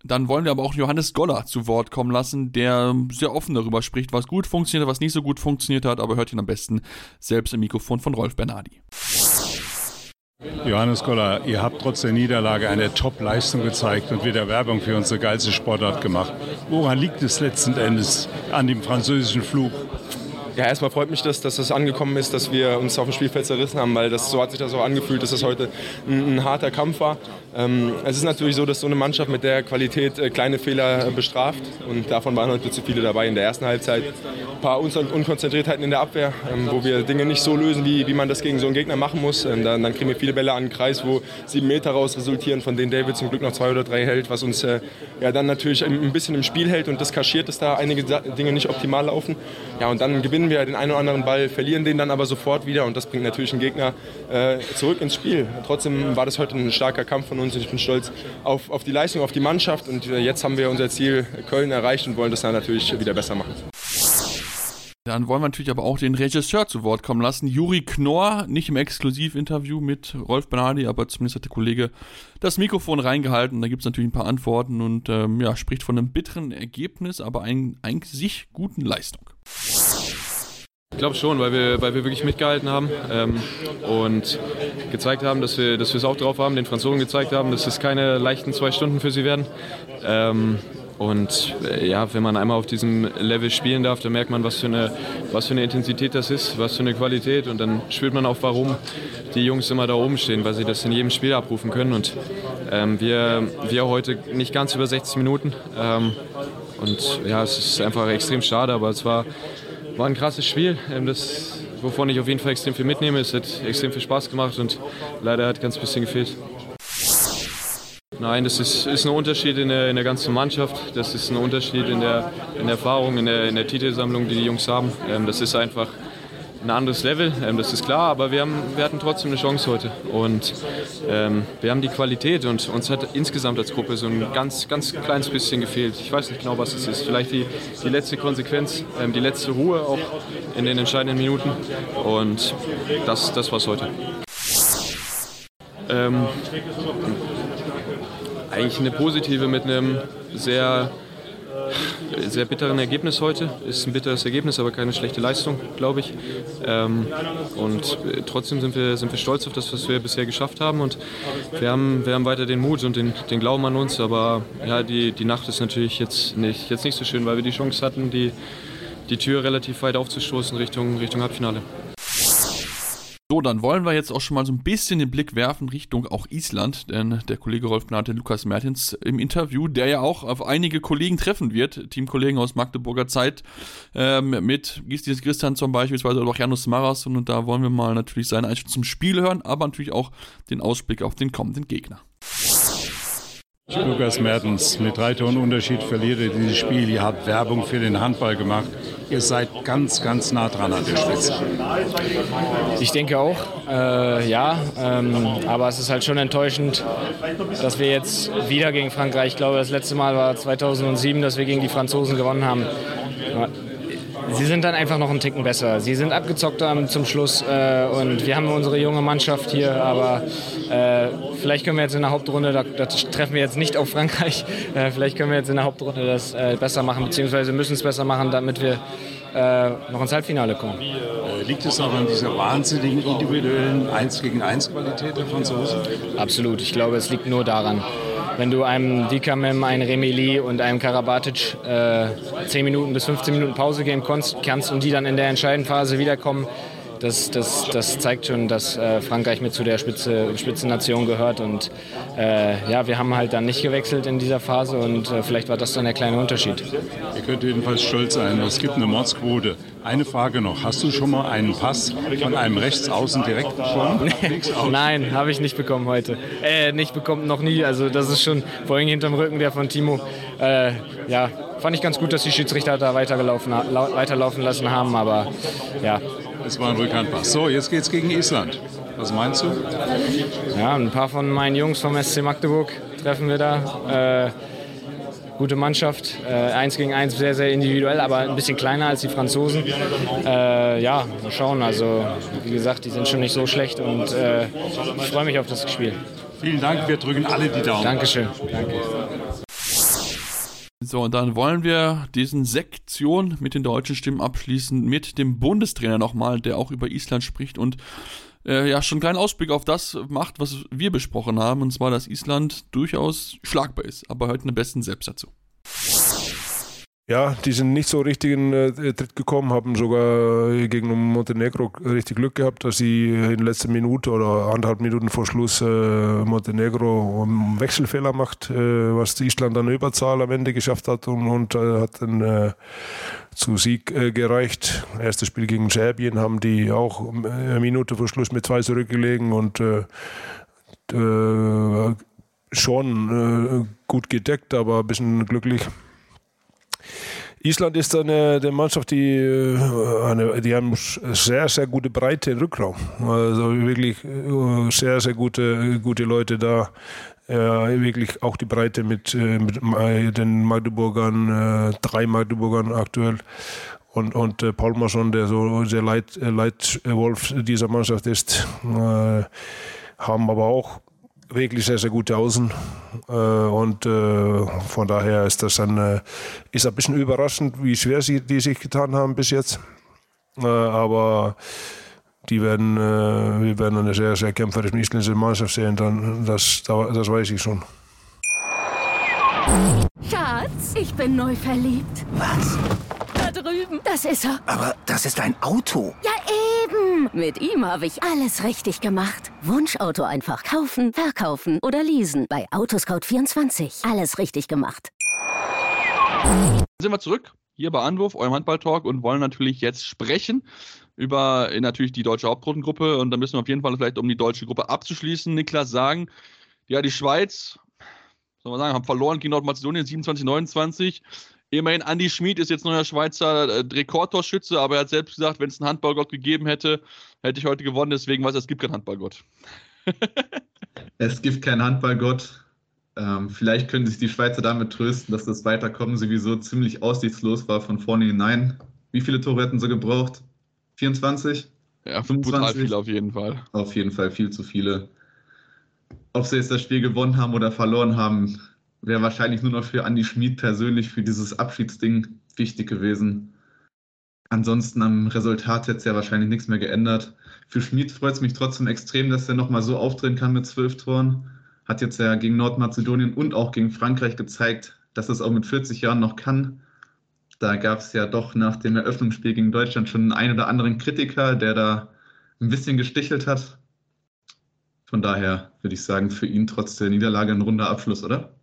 Dann wollen wir aber auch Johannes Goller zu Wort kommen lassen, der sehr offen darüber spricht, was gut funktioniert, was nicht so gut funktioniert hat, aber hört ihn am besten selbst im Mikrofon von Rolf Bernardi. Johannes Goller, ihr habt trotz der Niederlage eine Top-Leistung gezeigt und wieder Werbung für unsere geilste Sportart gemacht. Woran liegt es letzten Endes an dem französischen Flug? Ja, erstmal freut mich das, dass das angekommen ist, dass wir uns auf dem Spielfeld zerrissen haben, weil das, so hat sich das auch angefühlt, dass das heute ein, ein harter Kampf war. Ähm, es ist natürlich so, dass so eine Mannschaft mit der Qualität äh, kleine Fehler äh, bestraft und davon waren heute zu viele dabei in der ersten Halbzeit. Ein paar Un Unkonzentriertheiten in der Abwehr, ähm, wo wir Dinge nicht so lösen, wie, wie man das gegen so einen Gegner machen muss. Ähm, dann, dann, kriegen wir viele Bälle an den Kreis, wo sieben Meter raus resultieren, von denen David zum Glück noch zwei oder drei hält, was uns äh, ja dann natürlich ein bisschen im Spiel hält und das kaschiert, dass da einige Dinge nicht optimal laufen. Ja, und dann gewinnen wir den einen oder anderen Ball, verlieren den dann aber sofort wieder und das bringt natürlich einen Gegner äh, zurück ins Spiel. Trotzdem war das heute ein starker Kampf von uns und ich bin stolz auf, auf die Leistung, auf die Mannschaft und äh, jetzt haben wir unser Ziel Köln erreicht und wollen das dann natürlich wieder besser machen. Dann wollen wir natürlich aber auch den Regisseur zu Wort kommen lassen. Juri Knorr, nicht im Exklusivinterview mit Rolf Bernardi, aber zumindest hat der Kollege das Mikrofon reingehalten. Da gibt es natürlich ein paar Antworten und ähm, ja, spricht von einem bitteren Ergebnis, aber ein, eigentlich sich guten Leistung. Ich glaube schon, weil wir, weil wir wirklich mitgehalten haben ähm, und gezeigt haben, dass wir, dass es auch drauf haben, den Franzosen gezeigt haben, dass es keine leichten zwei Stunden für sie werden. Ähm, und äh, ja, wenn man einmal auf diesem Level spielen darf, dann merkt man, was für, eine, was für eine Intensität das ist, was für eine Qualität. Und dann spürt man auch, warum die Jungs immer da oben stehen, weil sie das in jedem Spiel abrufen können. Und ähm, wir, wir heute nicht ganz über 60 Minuten. Ähm, und ja, es ist einfach extrem schade, aber es war, war ein krasses Spiel. Ähm, das, wovon ich auf jeden Fall extrem viel mitnehme. Es hat extrem viel Spaß gemacht und leider hat ganz bisschen gefehlt. Nein, das ist, ist ein Unterschied in der, in der ganzen Mannschaft. Das ist ein Unterschied in der, in der Erfahrung, in der, in der Titelsammlung, die die Jungs haben. Ähm, das ist einfach ein anderes Level, ähm, das ist klar, aber wir, haben, wir hatten trotzdem eine Chance heute. Und ähm, wir haben die Qualität und uns hat insgesamt als Gruppe so ein ganz, ganz kleines bisschen gefehlt. Ich weiß nicht genau, was es ist. Vielleicht die, die letzte Konsequenz, ähm, die letzte Ruhe auch in den entscheidenden Minuten. Und das, das war es heute. Ähm, eigentlich eine positive mit einem sehr, sehr bitteren Ergebnis heute. Ist ein bitteres Ergebnis, aber keine schlechte Leistung, glaube ich. Ähm, und trotzdem sind wir, sind wir stolz auf das, was wir bisher geschafft haben. Und wir haben, wir haben weiter den Mut und den, den Glauben an uns. Aber ja, die, die Nacht ist natürlich jetzt nicht, jetzt nicht so schön, weil wir die Chance hatten, die, die Tür relativ weit aufzustoßen Richtung, Richtung Halbfinale. So, dann wollen wir jetzt auch schon mal so ein bisschen den Blick werfen Richtung auch Island, denn der Kollege Rolf nannte Lukas Mertens im Interview, der ja auch auf einige Kollegen treffen wird, Teamkollegen aus Magdeburger Zeit, ähm, mit Gistis Christian zum Beispiel, oder auch Janus Maras und, da wollen wir mal natürlich seine Einstellung zum Spiel hören, aber natürlich auch den Ausblick auf den kommenden Gegner. Lukas Mertens, mit drei Toren Unterschied verliert ihr dieses Spiel. Ihr habt Werbung für den Handball gemacht. Ihr seid ganz, ganz nah dran an der Spitze. Ich denke auch, äh, ja. Ähm, aber es ist halt schon enttäuschend, dass wir jetzt wieder gegen Frankreich, ich glaube, das letzte Mal war 2007, dass wir gegen die Franzosen gewonnen haben. Sie sind dann einfach noch einen Ticken besser. Sie sind abgezockt zum Schluss äh, und wir haben unsere junge Mannschaft hier, aber äh, vielleicht können wir jetzt in der Hauptrunde, da, da treffen wir jetzt nicht auf Frankreich, (laughs) äh, vielleicht können wir jetzt in der Hauptrunde das äh, besser machen, beziehungsweise müssen es besser machen, damit wir äh, noch ins Halbfinale kommen. Äh, liegt es auch an dieser wahnsinnigen individuellen 1 gegen 1 Qualität der Franzosen? Absolut, ich glaube, es liegt nur daran wenn du einem Dikamem, einem Remeli und einem Karabatic äh, 10 Minuten bis 15 Minuten Pause geben kannst und die dann in der entscheidenden Phase wiederkommen, das, das, das zeigt schon, dass äh, Frankreich mit zu der Spitze, Spitzennation gehört. Und äh, ja, wir haben halt dann nicht gewechselt in dieser Phase und äh, vielleicht war das dann der kleine Unterschied. Ihr könnt jedenfalls stolz sein, es gibt eine Mordsquote. Eine Frage noch, hast du schon mal einen Pass von einem Rechtsaußen direkt bekommen? (laughs) Nein, habe ich nicht bekommen heute. Äh, nicht bekommen, noch nie. Also das ist schon vorhin hinterm Rücken der von Timo. Äh, ja, fand ich ganz gut, dass die Schiedsrichter da weitergelaufen, weiterlaufen lassen haben, aber ja, es war ein Rückhandpass. So, jetzt geht's gegen Island. Was meinst du? Ja, ein paar von meinen Jungs vom SC Magdeburg treffen wir da. Äh, gute Mannschaft. Äh, eins gegen eins sehr, sehr individuell, aber ein bisschen kleiner als die Franzosen. Äh, ja, mal schauen. Also, wie gesagt, die sind schon nicht so schlecht und äh, ich freue mich auf das Spiel. Vielen Dank, wir drücken alle die Daumen. Dankeschön. Danke. So, und dann wollen wir diesen Sektion mit den deutschen Stimmen abschließen, mit dem Bundestrainer nochmal, der auch über Island spricht und äh, ja, schon einen kleinen Ausblick auf das macht, was wir besprochen haben, und zwar, dass Island durchaus schlagbar ist, aber heute eine besten selbst dazu. Ja, die sind nicht so richtig in äh, Tritt gekommen, haben sogar äh, gegen Montenegro richtig Glück gehabt, dass sie in letzter Minute oder anderthalb Minuten vor Schluss äh, Montenegro einen Wechselfehler macht, äh, was Island dann Überzahl am Ende geschafft hat und, und äh, hat dann äh, zu Sieg gereicht. Erstes Spiel gegen Serbien haben die auch eine Minute vor Schluss mit zwei zurückgelegen und schon gut gedeckt, aber ein bisschen glücklich. Island ist eine, eine Mannschaft, die, äh, eine, die haben sehr, sehr gute Breite im Rückraum. Also wirklich äh, sehr, sehr gute, gute Leute da. Ja, wirklich auch die Breite mit, äh, mit den Magdeburgern, drei Magdeburgern aktuell. Und, und äh, Paulmarsson, der so der Leit, Leitwolf dieser Mannschaft ist, haben aber auch wirklich sehr, sehr gute Außen. Äh, und äh, von daher ist das ein, äh, ist ein bisschen überraschend, wie schwer sie die sich getan haben bis jetzt. aber die werden, wir werden eine sehr, sehr kämpferische isländische Mannschaft sehen, dann, das, das weiß ich schon. Schatz, ich bin neu verliebt. Was? Das ist er. Aber das ist ein Auto. Ja, eben. Mit ihm habe ich alles richtig gemacht. Wunschauto einfach kaufen, verkaufen oder leasen. Bei Autoscout24. Alles richtig gemacht. Sind wir zurück hier bei Anwurf, eurem Handball-Talk und wollen natürlich jetzt sprechen über äh, natürlich die deutsche Hauptrundengruppe und da müssen wir auf jeden Fall vielleicht, um die deutsche Gruppe abzuschließen, Niklas sagen, ja, die Schweiz, soll man sagen, haben verloren gegen Nordmazedonien 27, 29. Immerhin, Andy Schmid ist jetzt neuer Schweizer äh, Rekordtorschütze, aber er hat selbst gesagt, wenn es einen Handballgott gegeben hätte, hätte ich heute gewonnen. Deswegen weiß er, es gibt keinen Handballgott. (laughs) es gibt keinen Handballgott. Ähm, vielleicht können sich die Schweizer damit trösten, dass das Weiterkommen sowieso ziemlich aussichtslos war von vorne hinein. Wie viele Tore hätten sie gebraucht? 24? Ja, 25? brutal viele auf jeden Fall. Auf jeden Fall viel zu viele. Ob sie jetzt das Spiel gewonnen haben oder verloren haben, wäre wahrscheinlich nur noch für Andy Schmid persönlich für dieses Abschiedsding wichtig gewesen. Ansonsten am Resultat hätte es ja wahrscheinlich nichts mehr geändert. Für Schmid freut es mich trotzdem extrem, dass er nochmal so auftreten kann mit zwölf Toren hat jetzt ja gegen Nordmazedonien und auch gegen Frankreich gezeigt, dass es auch mit 40 Jahren noch kann. Da gab es ja doch nach dem Eröffnungsspiel gegen Deutschland schon einen oder anderen Kritiker, der da ein bisschen gestichelt hat. Von daher würde ich sagen, für ihn trotz der Niederlage ein runder Abschluss, oder?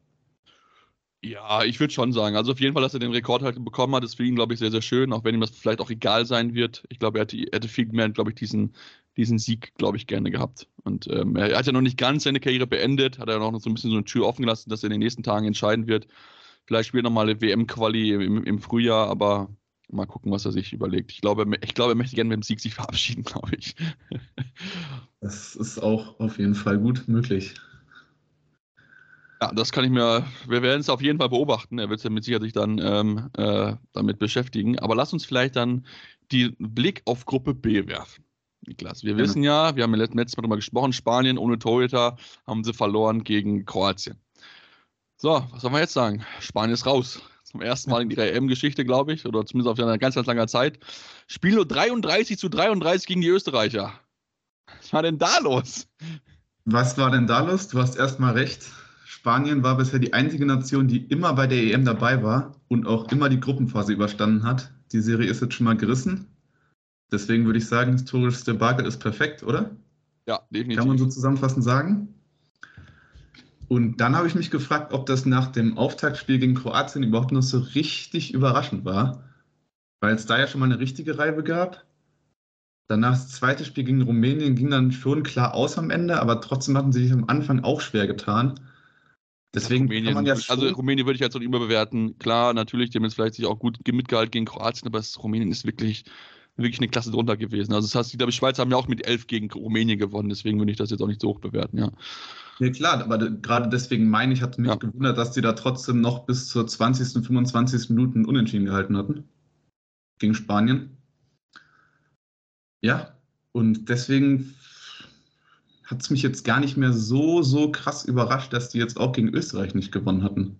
Ja, ich würde schon sagen. Also auf jeden Fall, dass er den Rekord halt bekommen hat, ist für ihn, glaube ich, sehr, sehr schön, auch wenn ihm das vielleicht auch egal sein wird. Ich glaube, er hätte, hätte viel mehr, glaube ich, diesen, diesen Sieg, glaube ich, gerne gehabt. Und ähm, er hat ja noch nicht ganz seine Karriere beendet, hat er noch so ein bisschen so eine Tür offen gelassen, dass er in den nächsten Tagen entscheiden wird. Vielleicht spielt er nochmal eine WM-Quali im, im, Frühjahr, aber mal gucken, was er sich überlegt. Ich glaube, ich glaube, er möchte gerne mit dem Sieg sich verabschieden, (laughs) glaube ich. das ist auch auf jeden Fall gut möglich. Ja, das kann ich mir, wir werden es auf jeden Fall beobachten. Er wird sich ja mit Sicherheit dann ähm, äh, damit beschäftigen. Aber lass uns vielleicht dann den Blick auf Gruppe B werfen. Niklas, wir wissen ja, wir haben ja letztes Mal darüber gesprochen, Spanien ohne Torhüter haben sie verloren gegen Kroatien. So, was sollen wir jetzt sagen? Spanien ist raus. Zum ersten Mal in ihrer (laughs) EM-Geschichte, glaube ich, oder zumindest auf einer ganz, ganz langer Zeit. Spiel nur 33 zu 33 gegen die Österreicher. Was war denn da los? Was war denn da los? Du hast erstmal recht. Spanien war bisher die einzige Nation, die immer bei der EM dabei war und auch immer die Gruppenphase überstanden hat. Die Serie ist jetzt schon mal gerissen. Deswegen würde ich sagen, historisches Debakel ist perfekt, oder? Ja, definitiv. Kann man so zusammenfassend sagen. Und dann habe ich mich gefragt, ob das nach dem Auftaktspiel gegen Kroatien überhaupt noch so richtig überraschend war, weil es da ja schon mal eine richtige Reibe gab. Danach das zweite Spiel gegen Rumänien ging dann schon klar aus am Ende, aber trotzdem hatten sie sich am Anfang auch schwer getan. Deswegen Rumänien, ja also Rumänien würde ich jetzt noch überbewerten. Klar, natürlich, die haben jetzt vielleicht sich auch gut mitgehalten gegen Kroatien, aber Rumänien ist wirklich wirklich eine Klasse drunter gewesen. Also das heißt, ich glaube, die Schweizer haben ja auch mit elf gegen Rumänien gewonnen, deswegen würde ich das jetzt auch nicht so hoch bewerten, ja. Ja klar, aber gerade deswegen meine ich, hatte mich ja. gewundert, dass die da trotzdem noch bis zur 20., und 25. Minuten unentschieden gehalten hatten. Gegen Spanien. Ja, und deswegen hat es mich jetzt gar nicht mehr so, so krass überrascht, dass die jetzt auch gegen Österreich nicht gewonnen hatten.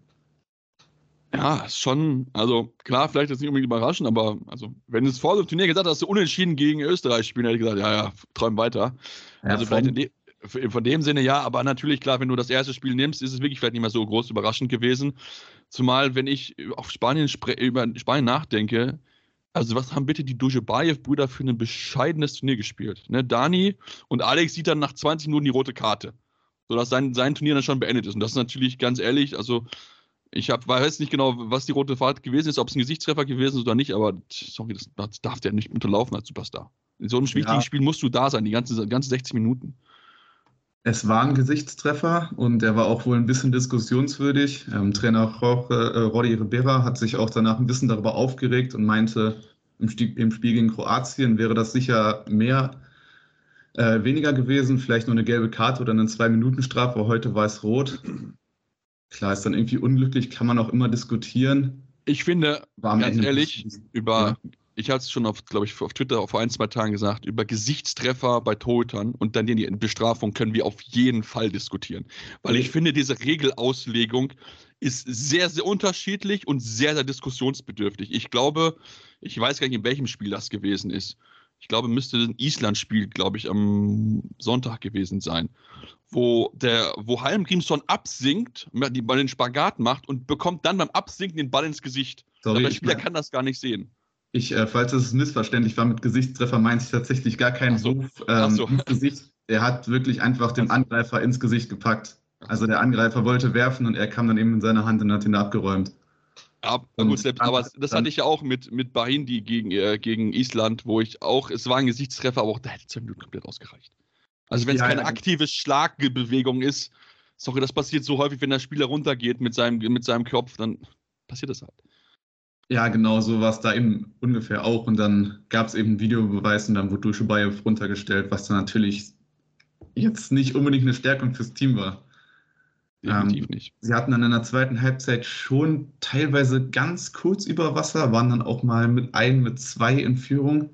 Ja, ist schon, also klar, vielleicht ist es nicht unbedingt überraschend, aber also, wenn du es vor dem Turnier gesagt hast, du unentschieden gegen Österreich spielen, hätte ich gesagt, ja, ja, träum weiter. Ja, also vielleicht in de, von dem Sinne ja, aber natürlich, klar, wenn du das erste Spiel nimmst, ist es wirklich vielleicht nicht mehr so groß überraschend gewesen. Zumal, wenn ich auf Spanien über Spanien nachdenke, also was haben bitte die Dujebaev-Brüder für ein bescheidenes Turnier gespielt? Ne? Dani und Alex sieht dann nach 20 Minuten die rote Karte. Sodass sein, sein Turnier dann schon beendet ist. Und das ist natürlich ganz ehrlich, also ich hab, weiß nicht genau, was die rote Fahrt gewesen ist, ob es ein Gesichtstreffer gewesen ist oder nicht, aber sorry, das, das darf der nicht unterlaufen als Superstar. In so einem wichtigen ja. Spiel musst du da sein, die ganze, ganze 60 Minuten. Es war ein Gesichtstreffer und der war auch wohl ein bisschen diskussionswürdig. Ähm, Trainer Jorge, äh, Rodi Ribera hat sich auch danach ein bisschen darüber aufgeregt und meinte, im, Spiel, im Spiel gegen Kroatien wäre das sicher mehr, äh, weniger gewesen, vielleicht nur eine gelbe Karte oder eine Zwei-Minuten-Strafe, heute war es rot. Klar, ist dann irgendwie unglücklich, kann man auch immer diskutieren. Ich finde, ganz ehrlich, über, ja. Ich hatte es schon auf, glaube ich, auf Twitter vor ein, zwei Tagen gesagt, über Gesichtstreffer bei Torhütern und dann die Bestrafung können wir auf jeden Fall diskutieren. Weil ich finde, diese Regelauslegung ist sehr, sehr unterschiedlich und sehr, sehr diskussionsbedürftig. Ich glaube, ich weiß gar nicht, in welchem Spiel das gewesen ist. ich glaube, müsste ein Island-Spiel, glaube ich, am Sonntag gewesen sein, wo der, wo Halm Grimsson absinkt, die Ball den Spagat macht und bekommt dann beim Absinken den Ball ins Gesicht. Sorry, der Spieler kann das gar nicht sehen. Ich, äh, falls es missverständlich war, mit Gesichtstreffer meinte ich tatsächlich gar keinen so. Ruf ähm, so. ins Gesicht. Er hat wirklich einfach den Angreifer ins Gesicht gepackt. Also der Angreifer wollte werfen und er kam dann eben in seine Hand und hat ihn abgeräumt. Ja, gut, selbst, aber das hatte ich ja auch mit, mit Bahindi gegen, äh, gegen Island, wo ich auch, es war ein Gesichtstreffer, aber auch da hätte zwei Minuten komplett ausgereicht. Also wenn es ja, keine aktive Schlagbewegung ist, sorry, das passiert so häufig, wenn der Spieler runtergeht mit seinem, mit seinem Kopf, dann passiert das halt. Ja, genau, so war es da eben ungefähr auch. Und dann gab es eben Videobeweis und dann wurde Duschebayev runtergestellt, was dann natürlich jetzt nicht unbedingt eine Stärkung fürs Team war. Definitiv ähm, nicht. Sie hatten dann in der zweiten Halbzeit schon teilweise ganz kurz über Wasser, waren dann auch mal mit ein, mit zwei in Führung.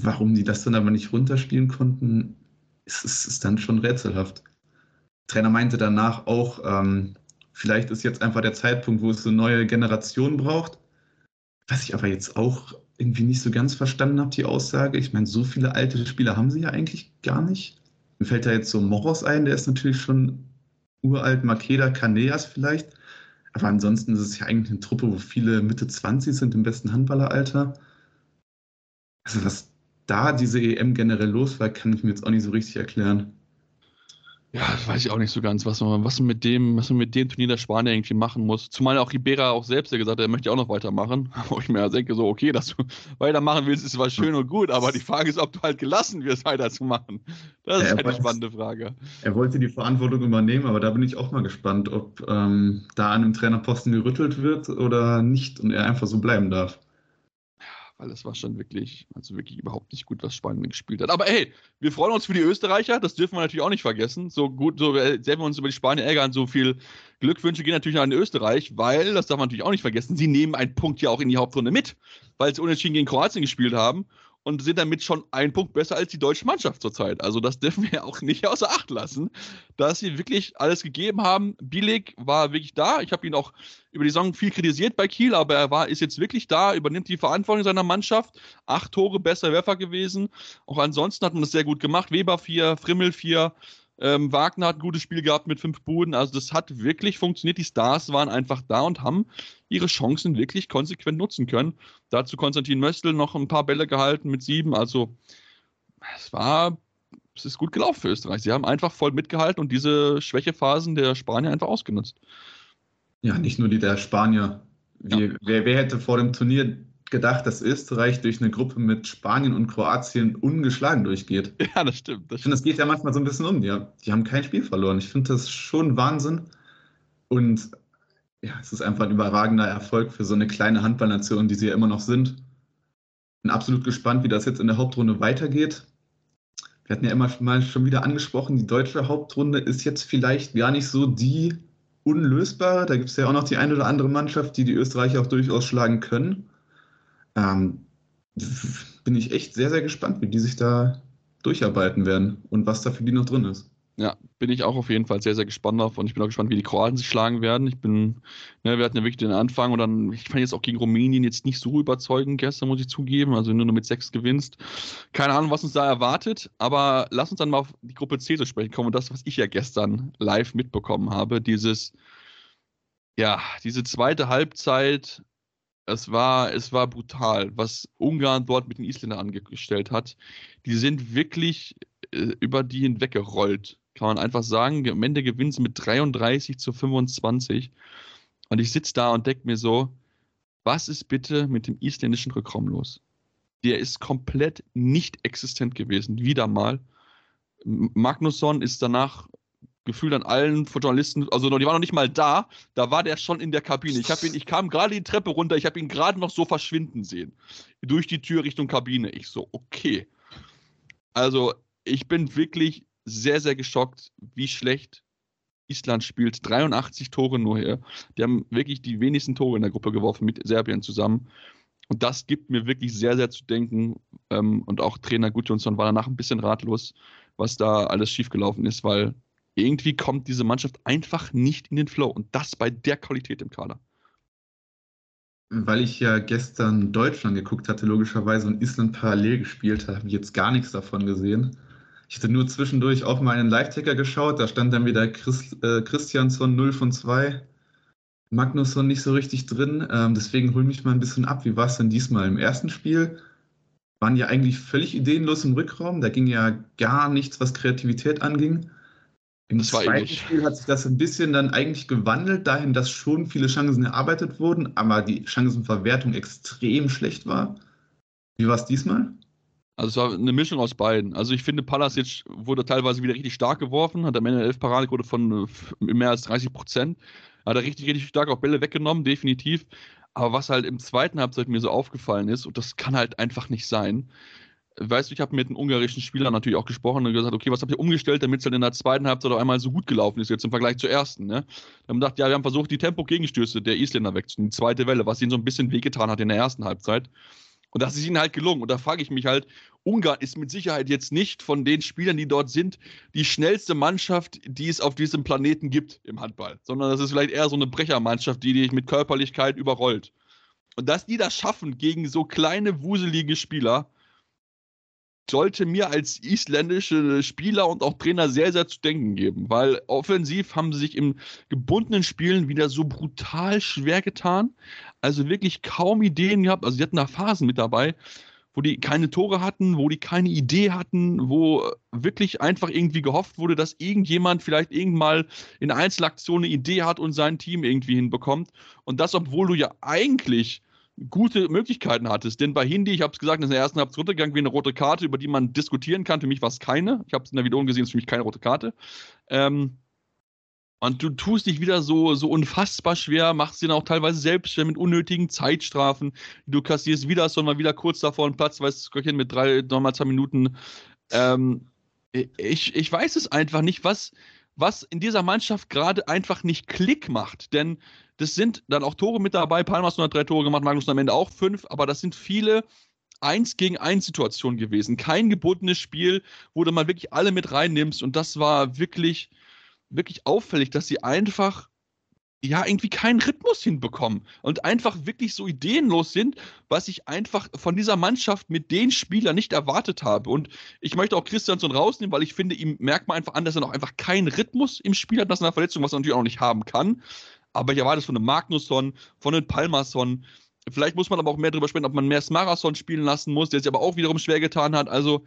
Warum die das dann aber nicht runterspielen konnten, ist, ist, ist dann schon rätselhaft. Der Trainer meinte danach auch, ähm, vielleicht ist jetzt einfach der Zeitpunkt, wo es eine neue Generation braucht. Was ich aber jetzt auch irgendwie nicht so ganz verstanden habe, die Aussage. Ich meine, so viele alte Spieler haben sie ja eigentlich gar nicht. Mir fällt da jetzt so Moros ein, der ist natürlich schon uralt, Makeda, Kaneas vielleicht. Aber ansonsten ist es ja eigentlich eine Truppe, wo viele Mitte 20 sind im besten Handballeralter. Also was da diese EM generell los war, kann ich mir jetzt auch nicht so richtig erklären. Ja, weiß ich auch nicht so ganz, was man, was man mit dem, was man mit dem Turnier der Spanier irgendwie machen muss. Zumal auch Ribera auch selbst ja gesagt hat, er möchte auch noch weitermachen. (laughs) Wo ich mir denke, so, okay, dass du (laughs) weitermachen willst, ist zwar schön und gut, aber die Frage ist, ob du halt gelassen wirst, weiterzumachen. Das ist ja, halt eine spannende Frage. Er wollte die Verantwortung übernehmen, aber da bin ich auch mal gespannt, ob ähm, da an dem Trainerposten gerüttelt wird oder nicht und er einfach so bleiben darf weil es war schon wirklich, also wirklich überhaupt nicht gut, was Spanien gespielt hat. Aber hey, wir freuen uns für die Österreicher, das dürfen wir natürlich auch nicht vergessen. So gut, so äh, selber uns über die Spanier ärgern, so viel Glückwünsche gehen natürlich an Österreich, weil, das darf man natürlich auch nicht vergessen, sie nehmen einen Punkt ja auch in die Hauptrunde mit, weil sie unentschieden gegen Kroatien gespielt haben und sind damit schon einen Punkt besser als die deutsche Mannschaft zurzeit. Also das (laughs) dürfen wir auch nicht außer Acht lassen, dass sie wirklich alles gegeben haben. Bielig war wirklich da. Ich habe ihn auch über die Saison viel kritisiert bei Kiel, aber er war, ist jetzt wirklich da, übernimmt die Verantwortung seiner Mannschaft. Acht Tore, besser Werfer gewesen. Auch ansonsten hat man das sehr gut gemacht. Weber vier, Frimmel vier, ähm, Wagner hat ein gutes Spiel gehabt mit fünf Buden. Also das hat wirklich funktioniert. Die Stars waren einfach da und haben ihre Chancen wirklich konsequent nutzen können. Dazu Konstantin Möstl noch ein paar Bälle gehalten mit sieben. Also es war, es ist gut gelaufen für Österreich. Sie haben einfach voll mitgehalten und diese Schwächephasen der Spanier einfach ausgenutzt. Ja, nicht nur die der Spanier. Wie, ja. wer, wer hätte vor dem Turnier gedacht, dass Österreich durch eine Gruppe mit Spanien und Kroatien ungeschlagen durchgeht. (laughs) Ja, das stimmt. Das finde, das geht ja manchmal so ein bisschen um. Die, die haben kein Spiel verloren. Ich finde das schon Wahnsinn. Und ja, es ist einfach ein überragender Erfolg für so eine kleine Handballnation, die sie ja immer noch sind. Bin absolut gespannt, wie das jetzt in der Hauptrunde weitergeht. Wir hatten ja immer mal schon wieder angesprochen, die deutsche Hauptrunde ist jetzt vielleicht gar nicht so die unlösbare. Da gibt es ja auch noch die eine oder andere Mannschaft, die die Österreicher auch durchaus schlagen können ähm, bin ich echt sehr, sehr gespannt, wie die sich da durcharbeiten werden und was da für die noch drin ist. Ja, bin ich auch auf jeden Fall sehr, sehr gespannt auf und ich bin auch gespannt, wie die Kroaten sich schlagen werden. Ich bin, ne, wir hatten ja wirklich den Anfang und dann, ich fand jetzt auch gegen Rumänien jetzt nicht so überzeugend gestern, muss ich zugeben. Also wenn du nur mit sechs gewinnst. Keine Ahnung, was uns da erwartet, aber lass uns dann mal auf die Gruppe C zu sprechen kommen und das, was ich ja gestern live mitbekommen habe, dieses, ja, diese zweite Halbzeit es war, es war brutal, was Ungarn dort mit den Isländern angestellt hat. Die sind wirklich äh, über die hinweggerollt, kann man einfach sagen. Am Ende gewinnen sie mit 33 zu 25. Und ich sitze da und denke mir so, was ist bitte mit dem isländischen Rückraum los? Der ist komplett nicht existent gewesen, wieder mal. Magnusson ist danach gefühlt an allen Journalisten, also die waren noch nicht mal da, da war der schon in der Kabine. Ich, ihn, ich kam gerade die Treppe runter, ich habe ihn gerade noch so verschwinden sehen. Durch die Tür Richtung Kabine. Ich so, okay. Also, ich bin wirklich sehr, sehr geschockt, wie schlecht Island spielt. 83 Tore nur her. Die haben wirklich die wenigsten Tore in der Gruppe geworfen mit Serbien zusammen. Und das gibt mir wirklich sehr, sehr zu denken. Ähm, und auch Trainer Gudjonsson war danach ein bisschen ratlos, was da alles schiefgelaufen ist, weil irgendwie kommt diese Mannschaft einfach nicht in den Flow. Und das bei der Qualität im Kader. weil ich ja gestern Deutschland geguckt hatte, logischerweise, und Island parallel gespielt hat, habe ich jetzt gar nichts davon gesehen. Ich hatte nur zwischendurch auch mal einen Live-Ticker geschaut, da stand dann wieder Chris, äh, Christiansson 0 von 2, Magnusson nicht so richtig drin. Ähm, deswegen hol mich mal ein bisschen ab. Wie war es denn diesmal im ersten Spiel? Waren ja eigentlich völlig ideenlos im Rückraum. Da ging ja gar nichts, was Kreativität anging. Im Das zweiten. Spiel hat sich das ein bisschen dann eigentlich gewandelt, dahin, dass schon viele Chancen erarbeitet wurden, aber die Chancenverwertung extrem schlecht war. Wie war es diesmal? Also es war eine Mischung aus beiden. Also ich finde, Palasic wurde teilweise wieder richtig stark geworfen, hat am Ende 11 Paradequote von äh, mehr als 30 Prozent. Hat er richtig, richtig stark auch Bälle weggenommen, definitiv. Aber was halt im zweiten Halbzeit mir so aufgefallen ist, und das kann halt einfach nicht sein. Weißt du, ich habe mit einem ungarischen Spieler natürlich auch gesprochen und gesagt, okay, was habt ihr umgestellt, damit es halt in der zweiten Halbzeit auf einmal so gut gelaufen ist, jetzt im Vergleich zur ersten. Ne? Wir haben gedacht, ja, wir haben versucht, die Tempo-Gegenstöße der Isländer wegzunehmen, die zweite Welle, was ihnen so ein bisschen wehgetan hat in der ersten Halbzeit. Und das ist ihnen halt gelungen. Und da frage ich mich halt, Ungarn ist mit Sicherheit jetzt nicht von den Spielern, die dort sind, die schnellste Mannschaft, die es auf diesem Planeten gibt im Handball, sondern das ist vielleicht eher so eine Brechermannschaft, die dich mit Körperlichkeit überrollt. Und dass die das schaffen gegen so kleine, wuselige Spieler, sollte mir als isländische Spieler und auch Trainer sehr, sehr zu denken geben, weil offensiv haben sie sich im gebundenen Spielen wieder so brutal schwer getan. Also wirklich kaum Ideen gehabt. Also sie hatten da Phasen mit dabei, wo die keine Tore hatten, wo die keine Idee hatten, wo wirklich einfach irgendwie gehofft wurde, dass irgendjemand vielleicht irgendwann in Einzelaktion eine Idee hat und sein Team irgendwie hinbekommt. Und das, obwohl du ja eigentlich gute Möglichkeiten hattest. Denn bei Hindi, ich habe es gesagt, in der ersten Halbzeit runtergegangen wie eine rote Karte, über die man diskutieren kann. Für mich war es keine. Ich habe es in der Wiederholung gesehen, es ist für mich keine rote Karte. Ähm, und du tust dich wieder so, so unfassbar schwer, machst dir dann auch teilweise selbst schwer mit unnötigen Zeitstrafen. Du kassierst wieder, sondern mal wieder kurz davor einen Platz, weißt du, mit drei, nochmal zwei Minuten. Ähm, ich, ich weiß es einfach nicht, was, was in dieser Mannschaft gerade einfach nicht Klick macht. Denn das sind dann auch Tore mit dabei. Palmas hat drei Tore gemacht, Magnus am Ende auch fünf, aber das sind viele Eins gegen eins Situationen gewesen. Kein gebundenes Spiel, wo du mal wirklich alle mit reinnimmst. Und das war wirklich, wirklich auffällig, dass sie einfach ja irgendwie keinen Rhythmus hinbekommen und einfach wirklich so ideenlos sind, was ich einfach von dieser Mannschaft mit den Spielern nicht erwartet habe. Und ich möchte auch Christiansson rausnehmen, weil ich finde, ihm merkt man einfach an, dass er noch einfach keinen Rhythmus im Spiel hat, nach seiner Verletzung, was er natürlich auch nicht haben kann. Aber ich erwarte es von einem Magnusson, von einem Palmason. Vielleicht muss man aber auch mehr darüber sprechen, ob man mehr Smarason spielen lassen muss, der sich aber auch wiederum schwer getan hat. Also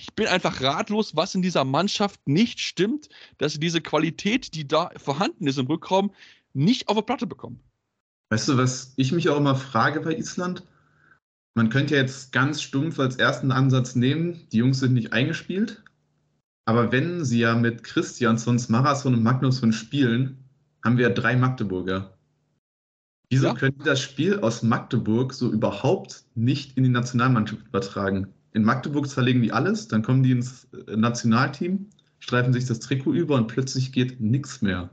ich bin einfach ratlos, was in dieser Mannschaft nicht stimmt, dass sie diese Qualität, die da vorhanden ist im Rückraum, nicht auf der Platte bekommen. Weißt du, was ich mich auch immer frage bei Island? Man könnte ja jetzt ganz stumpf als ersten Ansatz nehmen, die Jungs sind nicht eingespielt. Aber wenn sie ja mit Christiansson, Marathon und Magnusson spielen, haben wir ja drei Magdeburger. Wieso Ja. können die das Spiel aus Magdeburg so überhaupt nicht in die Nationalmannschaft übertragen? In Magdeburg zerlegen die alles, dann kommen die ins äh, Nationalteam, streifen sich das Trikot über und plötzlich geht nichts mehr.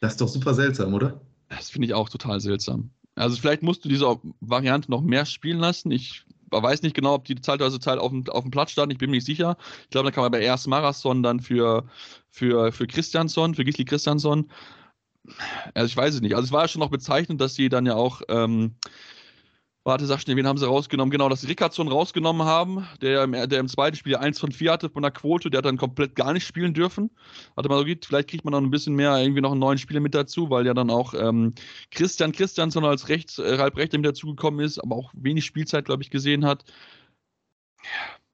Das ist doch super seltsam, oder? Das finde ich auch total seltsam. Also vielleicht musst du diese Variante noch mehr spielen lassen. Ich weiß nicht genau, ob die zeitweise Zeit auf dem, auf dem Platz standen. Ich bin mir nicht sicher. Ich glaube, da kann man bei erst Marathon dann für, für, für Christiansson, für Gisli Christiansson. Also ich weiß es nicht. Also es war ja schon noch bezeichnend, dass sie dann ja auch, ähm, warte, sag schnell, wen haben sie rausgenommen? Genau, dass sie Rickardsson rausgenommen haben, der, im- der im zweiten Spiel 1 von 4 hatte von der Quote, der hat dann komplett gar nicht spielen dürfen. Hatte mal so geht, vielleicht kriegt man noch ein bisschen mehr, irgendwie noch einen neuen Spieler mit dazu, weil ja dann auch ähm, Christian Christiansson als Rechts, äh, Halbrechter mit dazugekommen ist, aber auch wenig Spielzeit, glaube ich, gesehen hat.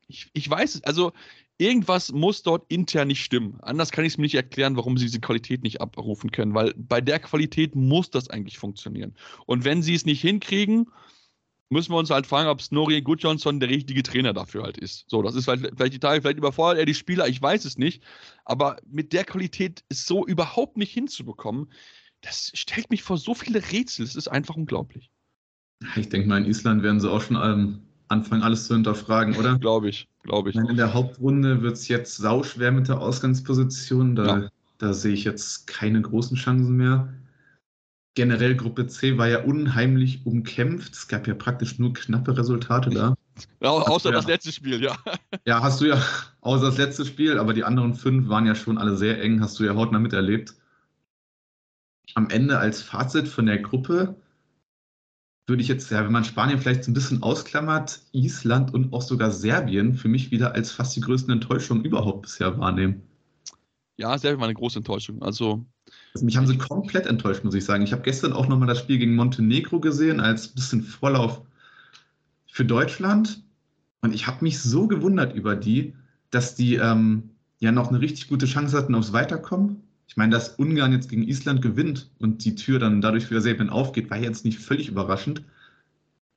Ich, ich weiß es, also irgendwas muss dort intern nicht stimmen. Anders kann ich es mir nicht erklären, warum sie diese Qualität nicht abrufen können, weil bei der Qualität muss das eigentlich funktionieren. Und wenn sie es nicht hinkriegen, müssen wir uns halt fragen, ob Snorri Gudjonsson der richtige Trainer dafür halt ist. So, das ist vielleicht, vielleicht die Tage, vielleicht überfordert er die Spieler, ich weiß es nicht. Aber mit der Qualität es so überhaupt nicht hinzubekommen, das stellt mich vor so viele Rätsel. Es ist einfach unglaublich. Ich denke mal, in Island werden sie auch schon ähm, anfangen, alles zu hinterfragen, oder? (laughs) Glaube ich, glaube ich. In der Hauptrunde wird es jetzt sauschwer mit der Ausgangsposition. Da, Ja. da sehe ich jetzt keine großen Chancen mehr. Generell Gruppe C war ja unheimlich umkämpft. Es gab ja praktisch nur knappe Resultate da. (laughs) Ja, außer Ja. das letzte Spiel, ja. (laughs) Ja, hast du ja, außer das letzte Spiel, aber die anderen fünf waren ja schon alle sehr eng, hast du ja hautnah miterlebt. Am Ende als Fazit von der Gruppe, würde ich jetzt, ja, wenn man Spanien vielleicht so ein bisschen ausklammert, Island und auch sogar Serbien für mich wieder als fast die größten Enttäuschungen überhaupt bisher wahrnehmen. Ja, Serbien war eine große Enttäuschung. Also, also mich haben sie komplett enttäuscht, muss ich sagen. Ich habe gestern auch nochmal das Spiel gegen Montenegro gesehen, als bisschen Vorlauf für Deutschland. Und ich habe mich so gewundert über die, dass die ähm, ja noch eine richtig gute Chance hatten aufs Weiterkommen. Ich meine, dass Ungarn jetzt gegen Island gewinnt und die Tür dann dadurch für Serbien aufgeht, war jetzt nicht völlig überraschend.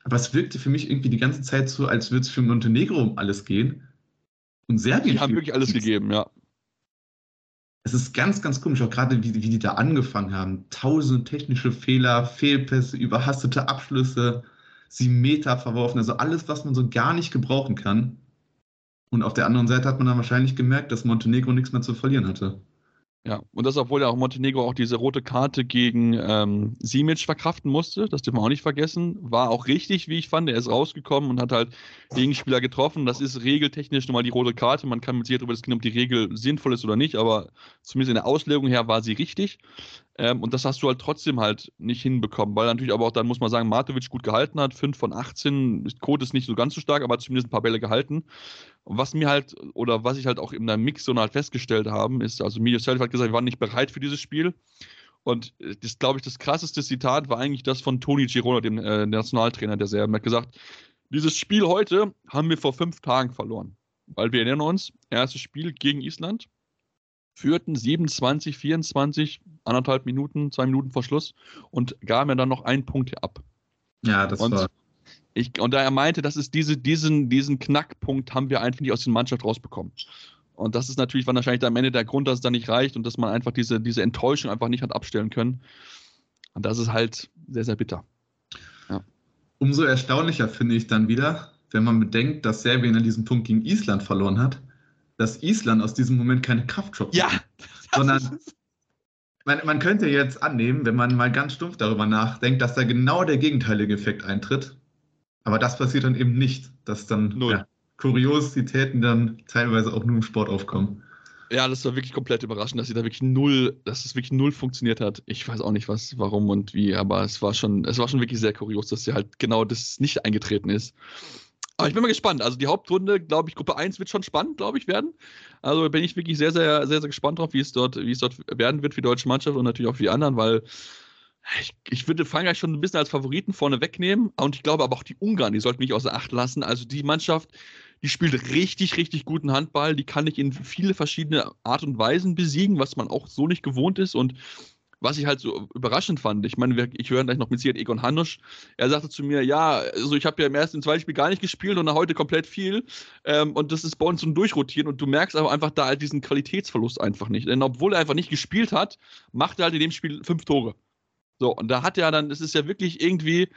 Aber es wirkte für mich irgendwie die ganze Zeit so, als würde es für Montenegro um alles gehen. Und Serbien. Die haben wirklich alles gegeben, ja. Es ist ganz, ganz komisch, auch gerade wie, wie die da angefangen haben. Tausende technische Fehler, Fehlpässe, überhastete Abschlüsse, sieben Meter verworfen, also alles, was man so gar nicht gebrauchen kann. Und auf der anderen Seite hat man dann wahrscheinlich gemerkt, dass Montenegro nichts mehr zu verlieren hatte. Ja, und das, obwohl ja auch Montenegro auch diese rote Karte gegen ähm, Simic verkraften musste, das dürfen wir auch nicht vergessen. War auch richtig, wie ich fand. Er ist rausgekommen und hat halt Gegenspieler getroffen. Das ist regeltechnisch nun mal die rote Karte. Man kann mit sich darüber diskutieren, ob die Regel sinnvoll ist oder nicht, aber zumindest in der Auslegung her war sie richtig. Ähm, und das hast du halt trotzdem halt nicht hinbekommen, weil natürlich aber auch dann muss man sagen, Matovic gut gehalten hat. 5 von 18, Code ist nicht so ganz so stark, aber zumindest ein paar Bälle gehalten. Und was mir halt, oder was ich halt auch in der Mixzone halt festgestellt habe, ist, also Mio Self hat gesagt, wir waren nicht bereit für dieses Spiel. Und äh, das, glaube ich, das krasseste Zitat war eigentlich das von Toni Girona, dem äh, Nationaltrainer der Serben. Er hat gesagt, dieses Spiel heute haben wir vor fünf Tagen verloren. Weil wir erinnern uns, erstes Spiel gegen Island, führten 27, 24, anderthalb Minuten, zwei Minuten vor Schluss und gaben ja dann noch einen Punkt ab. Ja, das und war ich, und da er meinte, das ist diese, diesen, diesen Knackpunkt haben wir einfach nicht aus der Mannschaft rausbekommen. Und das ist natürlich wahrscheinlich am Ende der Grund, dass es da nicht reicht und dass man einfach diese, diese Enttäuschung einfach nicht hat abstellen können. Und das ist halt sehr, sehr bitter. Ja. Umso erstaunlicher finde ich dann wieder, wenn man bedenkt, dass Serbien an diesem Punkt gegen Island verloren hat, dass Island aus diesem Moment keine Kraftschopf ja, (laughs) sondern man, man könnte jetzt annehmen, wenn man mal ganz stumpf darüber nachdenkt, dass da genau der gegenteilige Effekt eintritt. Aber das passiert dann eben nicht, dass dann ja, Kuriositäten dann teilweise auch nur im Sport aufkommen. Ja, das war wirklich komplett überraschend, dass sie da wirklich null, dass es wirklich null funktioniert hat. Ich weiß auch nicht, was, warum und wie, aber es war schon, es war schon wirklich sehr kurios, dass sie halt genau das nicht eingetreten ist. Aber ich bin mal gespannt. Also die Hauptrunde, glaube ich, Gruppe 1 wird schon spannend, glaube ich, werden. Also bin ich wirklich sehr, sehr, sehr, sehr gespannt drauf, wie es dort, wie es dort werden wird für die deutsche Mannschaft und natürlich auch für die anderen, weil ich, ich würde Frankreich schon ein bisschen als Favoriten vorne wegnehmen. Und ich glaube aber auch die Ungarn, die sollten nicht außer Acht lassen. Also die Mannschaft, die spielt richtig, richtig guten Handball. Die kann ich in viele verschiedene Art und Weisen besiegen, was man auch so nicht gewohnt ist. Und was ich halt so überraschend fand, ich meine, ich höre gleich noch mit Sieg Egon Hanusch, er sagte zu mir, ja, also ich habe ja im ersten und zweiten Spiel gar nicht gespielt und heute komplett viel. Ähm, und das ist bei uns so ein Durchrotieren und du merkst aber einfach da halt diesen Qualitätsverlust einfach nicht, denn obwohl er einfach nicht gespielt hat, macht er halt in dem Spiel fünf Tore. So, und da hat er dann, es ist ja wirklich irgendwie,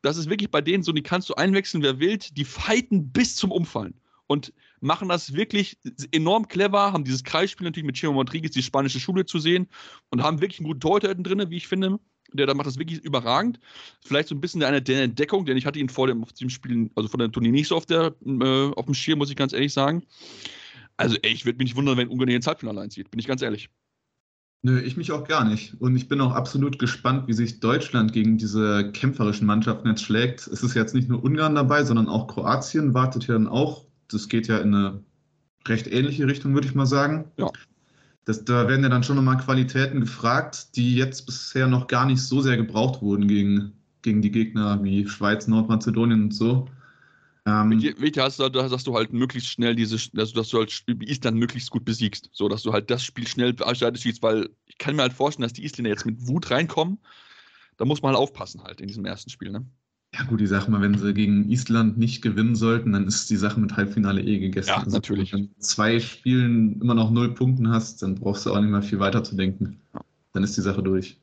das ist wirklich bei denen so, die kannst du einwechseln, wer will, die fighten bis zum Umfallen. Und machen das wirklich enorm clever, haben dieses Kreisspiel natürlich mit Chimo Rodriguez, die spanische Schule zu sehen und haben wirklich einen guten Torhüter drin, wie ich finde. Der da macht das wirklich überragend. Vielleicht so ein bisschen eine der Entdeckung, denn ich hatte ihn vor dem, dem Spiel, also vor dem Turnier nicht so auf, der, äh, auf dem Schirm, muss ich ganz ehrlich sagen. Also, ey, ich würde mich nicht wundern, wenn Ungarn ins Halbfinale einzieht, bin ich ganz ehrlich. Nö, ich mich auch gar nicht. Und ich bin auch absolut gespannt, wie sich Deutschland gegen diese kämpferischen Mannschaften jetzt schlägt. Es ist jetzt nicht nur Ungarn dabei, sondern auch Kroatien wartet ja dann auch. Das geht ja in eine recht ähnliche Richtung, würde ich mal sagen. Ja. Das, da werden ja dann schon nochmal Qualitäten gefragt, die jetzt bisher noch gar nicht so sehr gebraucht wurden gegen, gegen die Gegner wie Schweiz, Nordmazedonien und so. Ähm, Wichtig hast du, dass du halt möglichst schnell diese, also dass du halt Island möglichst gut besiegst, so dass du halt das Spiel schnell schießt, weil ich kann mir halt vorstellen, dass die Isländer jetzt mit Wut reinkommen. Da muss man halt aufpassen halt in diesem ersten Spiel, ne? Ja gut, ich sag mal, wenn sie gegen Island nicht gewinnen sollten, dann ist die Sache mit Halbfinale eh gegessen. Ja, also, natürlich. Wenn du zwei Spielen immer noch null Punkten hast, dann brauchst du auch nicht mehr viel weiter zu denken. Dann ist die Sache durch.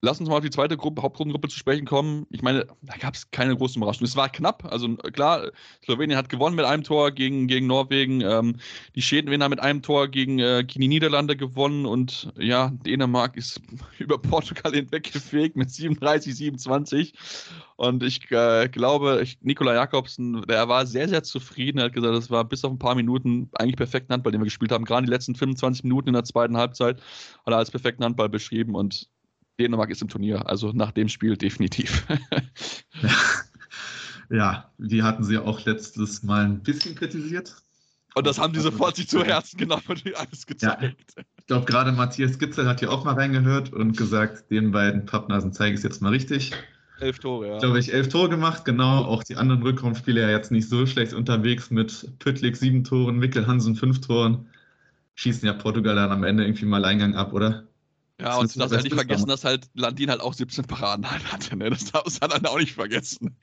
Lass uns mal auf die zweite Gruppe, Hauptgrundengruppe zu sprechen kommen. Ich meine, da gab es keine großen Überraschungen. Es war knapp. Also klar, Slowenien hat gewonnen mit einem Tor gegen, gegen Norwegen. Ähm, die Schweden haben mit einem Tor gegen äh, die Niederlande gewonnen. Und ja, Dänemark ist (laughs) über Portugal hinweggefegt mit 37, 27. Und ich äh, glaube, ich, Nikola Jakobsen, der war sehr, sehr zufrieden. Er hat gesagt, das war bis auf ein paar Minuten eigentlich perfekten Handball, den wir gespielt haben. Gerade die letzten 25 Minuten in der zweiten Halbzeit hat er als perfekten Handball beschrieben. Und Dänemark ist im Turnier, also nach dem Spiel definitiv. (laughs) ja. ja, die hatten sie auch letztes Mal ein bisschen kritisiert. Und das haben die sofort sich zu Herzen genommen und alles gezeigt. Ja, ich glaube, gerade Matthias Gitzel hat hier auch mal reingehört und gesagt, den beiden Pappnasen zeige ich es jetzt mal richtig. Elf Tore, ja. Glaube ich, elf Tore gemacht, genau. Auch die anderen Rückraumspieler ja jetzt nicht so schlecht unterwegs mit Püttlik sieben Toren, Mikkel Hansen fünf Toren. Schießen ja Portugal dann am Ende irgendwie mal Eingang ab, oder? Ja, und du darfst halt nicht vergessen, dass halt Landin halt auch 17 Paraden halt hatte. Ne? Das darfst du dann auch nicht vergessen.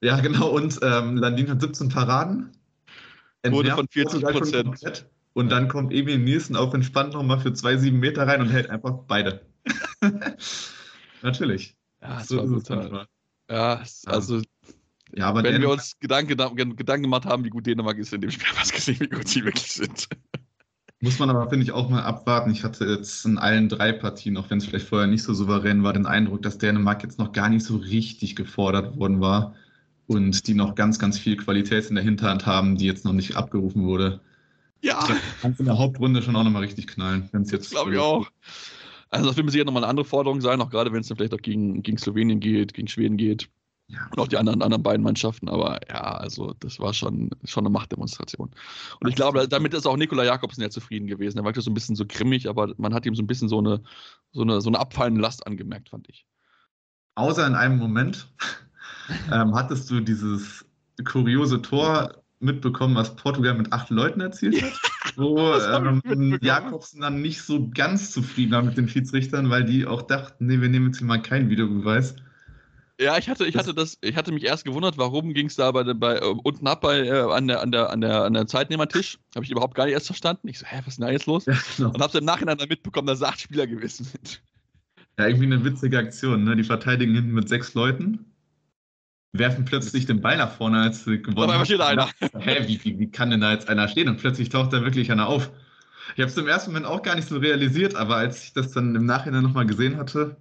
Ja, genau. Und ähm, Landin hat 17 Paraden. Wurde von 40 Prozent. Und dann kommt Emil Nielsen auf entspannt nochmal für zwei, sieben Meter rein und hält einfach beide. (laughs) Natürlich. Ja, das so war brutal. Ja, also. Ja, aber wenn wir uns Gedanken, Gedanken gemacht haben, wie gut Dänemark ist in dem Spiel, was gesehen, wie gut sie wirklich sind. Muss man aber, finde ich, auch mal abwarten. Ich hatte jetzt in allen drei Partien, auch wenn es vielleicht vorher nicht so souverän war, den Eindruck, dass Dänemark jetzt noch gar nicht so richtig gefordert worden war und die noch ganz, ganz viel Qualität in der Hinterhand haben, die jetzt noch nicht abgerufen wurde. Ja. Kann in der Hauptrunde schon auch nochmal richtig knallen, wenn es jetzt. Glaube ich auch. Also das wird mir sicher nochmal eine andere Forderung sein, auch gerade wenn es dann vielleicht auch gegen, gegen Slowenien geht, gegen Schweden geht. Ja. Und auch die anderen, anderen beiden Mannschaften. Aber ja, also das war schon, schon eine Machtdemonstration. Und ich glaube, damit ist auch Nikola Jakobsen ja zufrieden gewesen. Er war so ein bisschen so grimmig, aber man hat ihm so ein bisschen so eine, so eine, so eine abfallende Last angemerkt, fand ich. Außer in einem Moment (laughs) ähm, hattest du dieses kuriose Tor mitbekommen, was Portugal mit acht Leuten erzielt hat. (laughs) wo (laughs) ähm, Jakobsen dann nicht so ganz zufrieden war mit den Schiedsrichtern, weil die auch dachten, nee, wir nehmen jetzt hier mal keinen Videobeweis. Ja, ich hatte, ich hatte das, ich hatte mich erst gewundert, warum ging es da bei, bei äh, unten ab bei, äh, an, der, an, der, an, der, an der Zeitnehmertisch. Habe ich überhaupt gar nicht erst verstanden. Ich so, hä, was ist denn da jetzt los? Ja, genau. Und habe im Nachhinein dann mitbekommen, dass es acht Spieler gewesen sind. Ja, irgendwie eine witzige Aktion, ne? Die verteidigen hinten mit sechs Leuten werfen plötzlich den Ball nach vorne, als sie gewonnen haben. steht einer. (laughs) Hä, wie, wie, wie, kann denn da jetzt einer stehen? Und plötzlich taucht da wirklich einer auf. Ich habe es im ersten Moment auch gar nicht so realisiert, aber als ich das dann im Nachhinein nochmal gesehen hatte,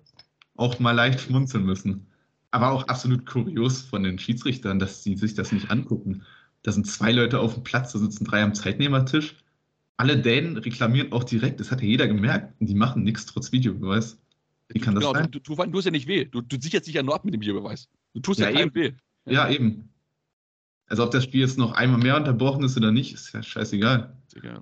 auch mal leicht schmunzeln müssen. Aber auch absolut kurios von den Schiedsrichtern, dass sie sich das nicht angucken. Da sind zwei Leute auf dem Platz, da sitzen drei am Zeitnehmertisch. Alle Dänen reklamieren auch direkt, das hat ja jeder gemerkt. Und die machen nichts trotz Videobeweis. Wie kann das genau, sein? Du, du, du, hast ja nicht weh. Du, du sicherst dich ja nur ab mit dem Videobeweis. Du tust ja, ja keinem weh. Ja, eben. Also ob das Spiel jetzt noch einmal mehr unterbrochen ist oder nicht, ist ja scheißegal. Ist egal.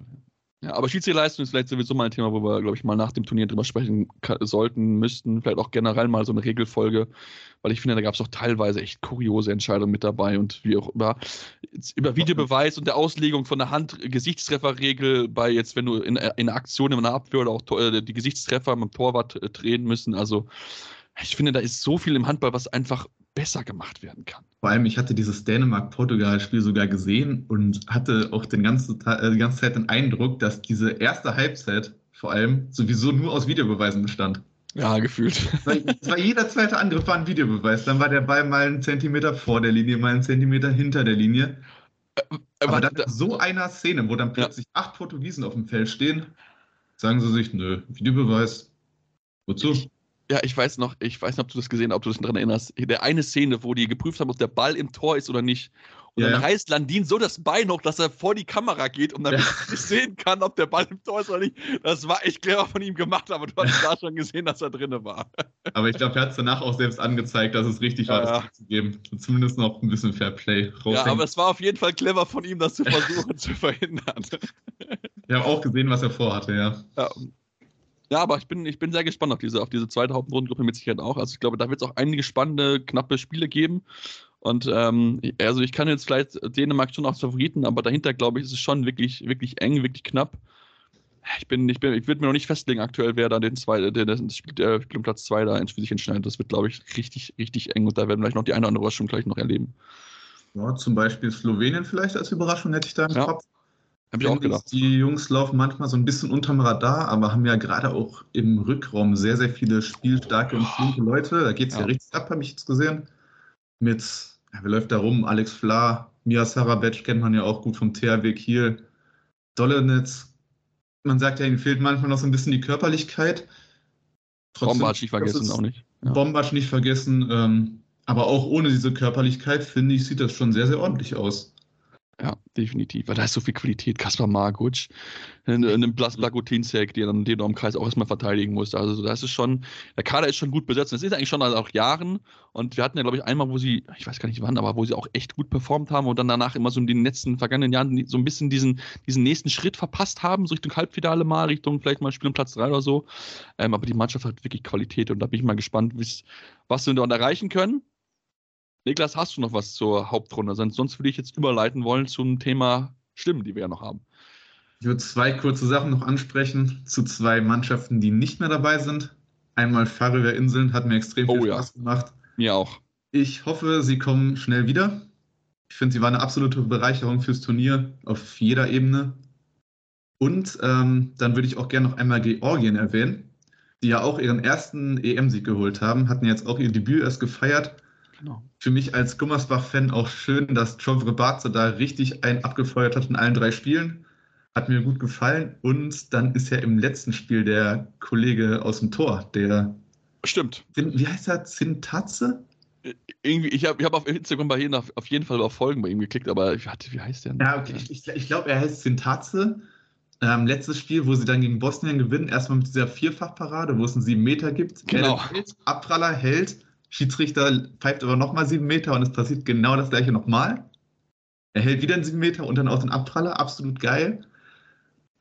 Ja, aber Schiedsrichterleistung ist vielleicht sowieso mal ein Thema, wo wir, glaube ich, mal nach dem Turnier drüber sprechen sollten, müssten. Vielleicht auch generell mal so eine Regelfolge, weil ich finde, da gab es auch teilweise echt kuriose Entscheidungen mit dabei und wie auch über, über Videobeweis und der Auslegung von der Hand-Gesichtstrefferregel bei jetzt, wenn du in, in einer Aktion in einer Abwehr oder auch äh, die Gesichtstreffer mit dem Torwart äh, drehen müssen. Also ich finde, da ist so viel im Handball, was einfach besser gemacht werden kann. Vor allem, ich hatte dieses Dänemark-Portugal-Spiel sogar gesehen und hatte auch den ganzen, äh, die ganze Zeit den Eindruck, dass diese erste Halbzeit vor allem sowieso nur aus Videobeweisen bestand. Ja, gefühlt. Es war, jeder zweite Angriff war ein Videobeweis. Dann war der Ball mal einen Zentimeter vor der Linie, mal einen Zentimeter hinter der Linie. Äh, äh Aber dann so einer Szene, wo dann plötzlich ja. acht Portugiesen auf dem Feld stehen, sagen sie sich, nö, Videobeweis, wozu? Ich, ja, ich weiß noch, ich weiß nicht, ob du das gesehen hast, ob du das daran erinnerst. Der eine Szene, wo die geprüft haben, ob der Ball im Tor ist oder nicht. Und ja, dann ja. reißt Landin so das Bein hoch, dass er vor die Kamera geht und dann ja. (laughs) sehen kann, ob der Ball im Tor ist oder nicht. Das war echt clever von ihm gemacht, aber du hast (laughs) da schon gesehen, dass er drin war. Aber ich glaube, er hat es danach auch selbst angezeigt, dass es richtig war, das zu geben. Zumindest noch ein bisschen Fair Play. Ja, aber es war auf jeden Fall clever von ihm, das zu (laughs) versuchen zu verhindern. Ich habe auch gesehen, was er vorhatte, ja. Ja, ja, aber ich bin, ich bin sehr gespannt auf diese, auf diese zweite Hauptrundengruppe mit Sicherheit auch. Also ich glaube, da wird es auch einige spannende, knappe Spiele geben. Und ähm, also ich kann jetzt vielleicht Dänemark schon als Favoriten, aber dahinter, glaube ich, ist es schon wirklich, wirklich eng, wirklich knapp. Ich bin, ich bin, ich würde mir noch nicht festlegen aktuell, wer da den zwei, der, das Spiel, der Spiel um Platz 2 da für sich entscheidet. Das wird, glaube ich, richtig, richtig eng und da werden wir vielleicht noch die eine oder andere Überraschung gleich noch erleben. Ja, zum Beispiel Slowenien vielleicht als Überraschung hätte ich da im ja. Kopf. Hab ich auch gedacht. Die Jungs laufen manchmal so ein bisschen unterm Radar, aber haben ja gerade auch im Rückraum sehr, sehr viele spielstarke und flinke Leute. Da geht es ja. ja. richtig ab, habe ich jetzt gesehen. Mit, ja, wer läuft da rum? Alex Fla, Mia Sarabec kennt man ja auch gut vom THW Kiel. Dollenitz. Man sagt ja, ihnen fehlt manchmal noch so ein bisschen die Körperlichkeit. Bombatsch nicht vergessen, auch nicht. Ja. Bombatsch nicht vergessen. Ähm, aber auch ohne diese Körperlichkeit, finde ich, sieht das schon sehr, sehr ordentlich aus. Ja, definitiv. Weil da ist so viel Qualität. Kaspar Marguc, einem Blas Blagotinzek, der dann den im Kreis auch erstmal verteidigen muss. Also das ist schon, der Kader ist schon gut besetzt. Das ist eigentlich schon seit auch Jahren. Und wir hatten ja, glaube ich, einmal, wo sie, ich weiß gar nicht wann, aber wo sie auch echt gut performt haben und dann danach immer so in den letzten vergangenen Jahren so ein bisschen diesen, diesen nächsten Schritt verpasst haben, so Richtung Halbfinale mal, Richtung vielleicht mal Spiel um Platz 3 oder so. Ähm, aber die Mannschaft hat wirklich Qualität und da bin ich mal gespannt, was sie dort erreichen können. Niklas, hast du noch was zur Hauptrunde? Sonst würde ich jetzt überleiten wollen zum Thema Stimmen, die wir ja noch haben. Ich würde zwei kurze Sachen noch ansprechen zu zwei Mannschaften, die nicht mehr dabei sind. Einmal Färöer Inseln, hat mir extrem viel oh, Spaß ja. gemacht. Mir auch. Ich hoffe, sie kommen schnell wieder. Ich finde, sie war eine absolute Bereicherung fürs Turnier auf jeder Ebene. Und ähm, dann würde ich auch gerne noch einmal Georgien erwähnen, die ja auch ihren ersten EM-Sieg geholt haben, hatten jetzt auch ihr Debüt erst gefeiert Genau. Für mich als Gummersbach-Fan auch schön, dass Jovre Barze da richtig einen abgefeuert hat in allen drei Spielen. Hat mir gut gefallen. Und dann ist ja im letzten Spiel der Kollege aus dem Tor, der. Stimmt. Wie heißt er? Zintatze? Äh, irgendwie, ich habe ich hab auf Instagram bei ihm auf, auf jeden Fall auf Folgen bei ihm geklickt, aber wie, wie heißt der? Ja, okay. Ich, ich glaube, er heißt Zintatze. Ähm, letztes Spiel, wo sie dann gegen Bosnien gewinnen, erstmal mit dieser Vierfachparade, wo es einen 7 Meter gibt. Genau. Hält, Abpraller hält Schiedsrichter pfeift aber nochmal sieben Meter und es passiert genau das gleiche nochmal. Er hält wieder einen sieben Meter und dann aus den Abpraller, absolut geil.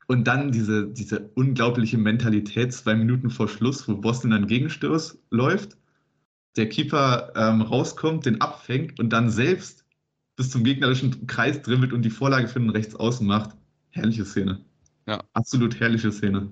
Und dann diese, diese unglaubliche Mentalität, zwei Minuten vor Schluss, wo Boston dann Gegenstoß läuft, der Keeper ähm, rauskommt, den abfängt und dann selbst bis zum gegnerischen Kreis dribbelt und die Vorlage für den Rechtsaußen macht. Herrliche Szene. Ja. Absolut herrliche Szene.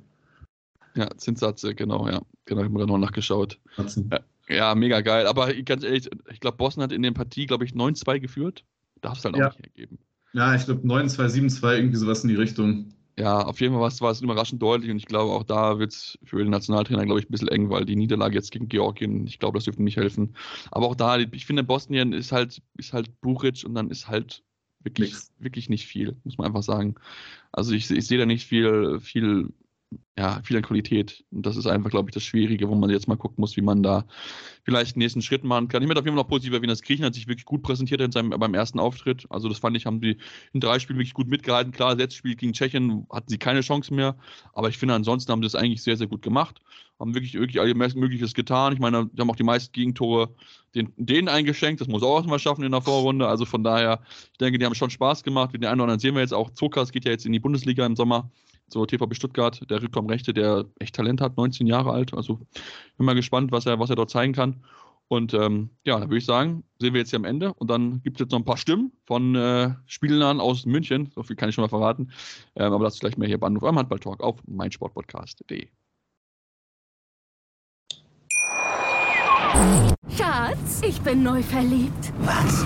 Ja, Zinssatze, genau, ja. Genau, ich habe gerade noch nachgeschaut. Ja, ja, mega geil. Aber ganz ehrlich, ich glaube, Boston hat in der Partie, glaube ich, 9-2 geführt. Darf es halt ja. auch nicht ergeben. Ja, ich glaube 9-2, 7-2, irgendwie sowas in die Richtung. Ja, auf jeden Fall war es überraschend deutlich und ich glaube, auch da wird es für den Nationaltrainer, glaube ich, ein bisschen eng, weil die Niederlage jetzt gegen Georgien, ich glaube, das dürfte nicht helfen. Aber auch da, ich finde, Bosnien ist halt, ist halt Buric und dann ist halt wirklich, wirklich nicht viel, muss man einfach sagen. Also ich, ich sehe da nicht viel, viel ja, viel an Qualität. Und das ist einfach, glaube ich, das Schwierige, wo man jetzt mal gucken muss, wie man da vielleicht den nächsten Schritt machen kann. Ich möchte auf jeden Fall noch positiv erwähnen, dass Griechen hat sich wirklich gut präsentiert in seinem, beim ersten Auftritt. Also das fand ich, haben sie in drei Spielen wirklich gut mitgehalten. Klar, das letzte Spiel gegen Tschechien hatten sie keine Chance mehr, aber ich finde, ansonsten haben sie das eigentlich sehr, sehr gut gemacht. Haben wirklich, wirklich alles Mögliches getan. Ich meine, sie haben auch die meisten Gegentore den, denen eingeschenkt. Das muss auch erstmal schaffen in der Vorrunde. Also von daher, ich denke, die haben schon Spaß gemacht. Den einen oder anderen sehen wir jetzt auch. Zokas geht ja jetzt in die Bundesliga im Sommer so TVB Stuttgart, der Rückraumrechte, der echt Talent hat, 19 Jahre alt. Also bin mal gespannt, was er, was er dort zeigen kann. Und ähm, ja, dann würde ich sagen, sehen wir jetzt hier am Ende. Und dann gibt es jetzt noch ein paar Stimmen von äh, Spielern aus München. So viel kann ich schon mal verraten. Ähm, aber das ist gleich mehr hier bei Anruf am Handball-Talk auf meinsportpodcast.de. Schatz, ich bin neu verliebt. Was?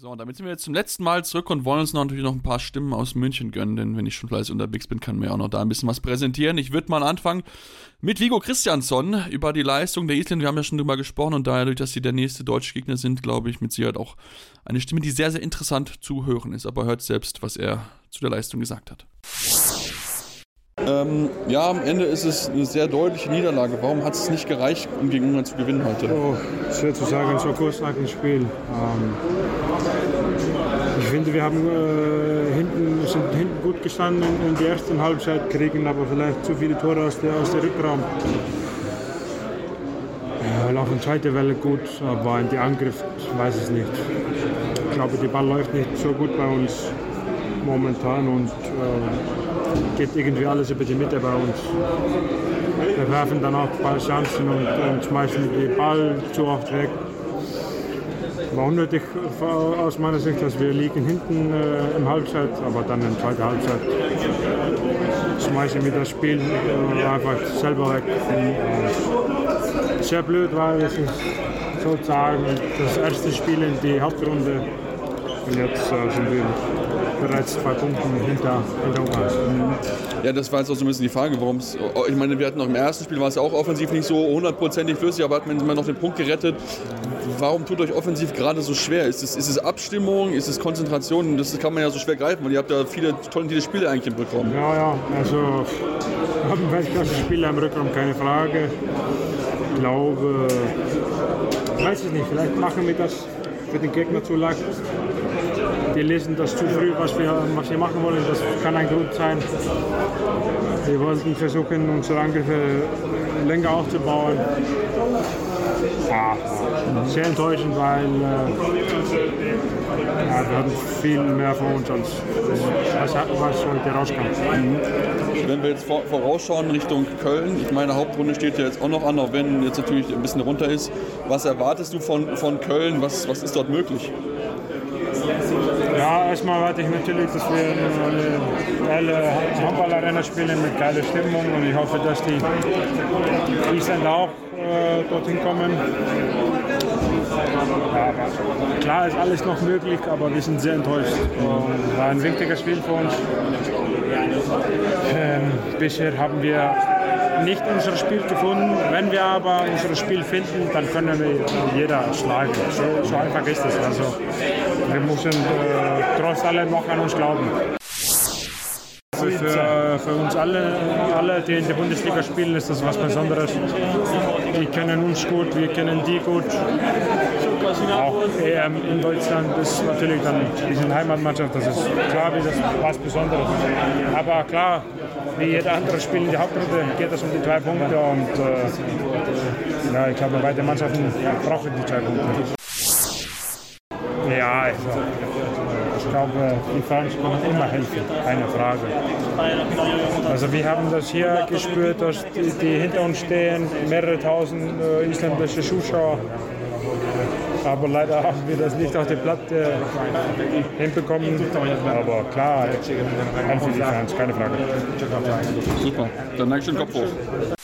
So, und damit sind wir jetzt zum letzten Mal zurück und wollen uns noch natürlich noch ein paar Stimmen aus München gönnen, denn wenn ich schon fleißig unterwegs bin, kann mir auch noch da ein bisschen was präsentieren. Ich würde mal anfangen mit Vigo Christiansson über die Leistung der Isländer. Wir haben ja schon drüber gesprochen und daher, dass sie der nächste deutsche Gegner sind, glaube ich, mit Sicherheit auch eine Stimme, die sehr, sehr interessant zu hören ist. Aber hört selbst, was er zu der Leistung gesagt hat. Ähm, ja, am Ende ist es eine sehr deutliche Niederlage. Warum hat es nicht gereicht, um gegen Ungarn zu gewinnen heute? Oh, schwer zu sagen, so kurz nach dem Spiel. Ähm, ich finde, wir haben äh, hinten, sind hinten gut gestanden in, der ersten Halbzeit, kriegen aber vielleicht zu viele Tore aus der, aus der Rückraum. Ja, laufen zweite Welle gut, aber in die Angriff, ich weiß es nicht. Ich glaube, die Ball läuft nicht so gut bei uns momentan und äh, geht irgendwie alles über die Mitte bei uns. Wir werfen dann auch ein paar Chancen und, und schmeißen den Ball zu oft weg. War unnötig aus meiner Sicht, dass wir liegen hinten äh, im Halbzeit, aber dann in der zweiten Halbzeit schmeißen wir das Spiel äh, einfach selber weg. Und sehr blöd, weil es sozusagen das erste Spiel in die Hauptrunde und jetzt äh, sind wir bereits zwei Punkte hinter, hinter Ungarn. Ja, das war jetzt auch so ein bisschen die Frage, warum es. Ich meine, wir hatten noch im ersten Spiel, war es ja auch offensiv nicht so hundertprozentig flüssig, aber hat man immer noch den Punkt gerettet. Warum tut euch offensiv gerade so schwer? Ist es, ist es Abstimmung? Ist es Konzentration? Das kann man ja so schwer greifen, weil ihr habt ja viele talentierte Spiele eigentlich im Rückraum. Ja, ja, also wir haben Weltklasse-Spieler im Rückraum, keine Frage. Ich glaube, weiß ich nicht, vielleicht machen wir das für den Gegner zu leicht die lesen das zu früh, was wir, was wir machen wollen. Das kann ein Grund sein. Wir wollten versuchen, unsere Angriffe länger aufzubauen. Ja, sehr enttäuschend, weil äh, ja, wir hatten viel mehr von uns, als was, was heute rauskam. Mhm. Wenn wir jetzt vorausschauen Richtung Köln, ich meine, Hauptrunde steht ja jetzt auch noch an, auch wenn jetzt natürlich ein bisschen runter ist. Was erwartest du von, von Köln? Was, was ist dort möglich? Erstmal warte ich natürlich, dass wir eine geile Handballarena spielen mit geiler Stimmung und ich hoffe, dass die Isländer auch äh, dorthin kommen. Ja, klar ist alles noch möglich, aber wir sind sehr enttäuscht. Es war ein wichtiges Spiel für uns. Ähm, bisher haben wir nicht unser Spiel gefunden. Wenn wir aber unser Spiel finden, dann können wir jeder schlagen. So, so einfach ist es. Also, wir müssen äh, trotz allem noch an uns glauben. Für, für, uns alle, alle, die in der Bundesliga spielen, ist das was Besonderes. Die kennen uns gut, wir kennen die gut. Auch EM in Deutschland ist natürlich dann, sind Heimatmannschaft, das ist klar, wie das was Besonderes. Aber klar, wie jeder andere Spiel in der Hauptrunde geht es um die drei Punkte und äh, ja, ich glaube, beide Mannschaften brauchen die drei Punkte. Ja, also, ich glaube, die Fans können immer helfen, keine Frage. Also wir haben das hier gespürt, dass die, die hinter uns stehen, mehrere tausend äh, isländische Zuschauer. Aber leider haben wir das nicht auf die Platte hinbekommen. Aber klar, helfen die Fans, keine Frage. Super, dann danke schön, Kopf hoch.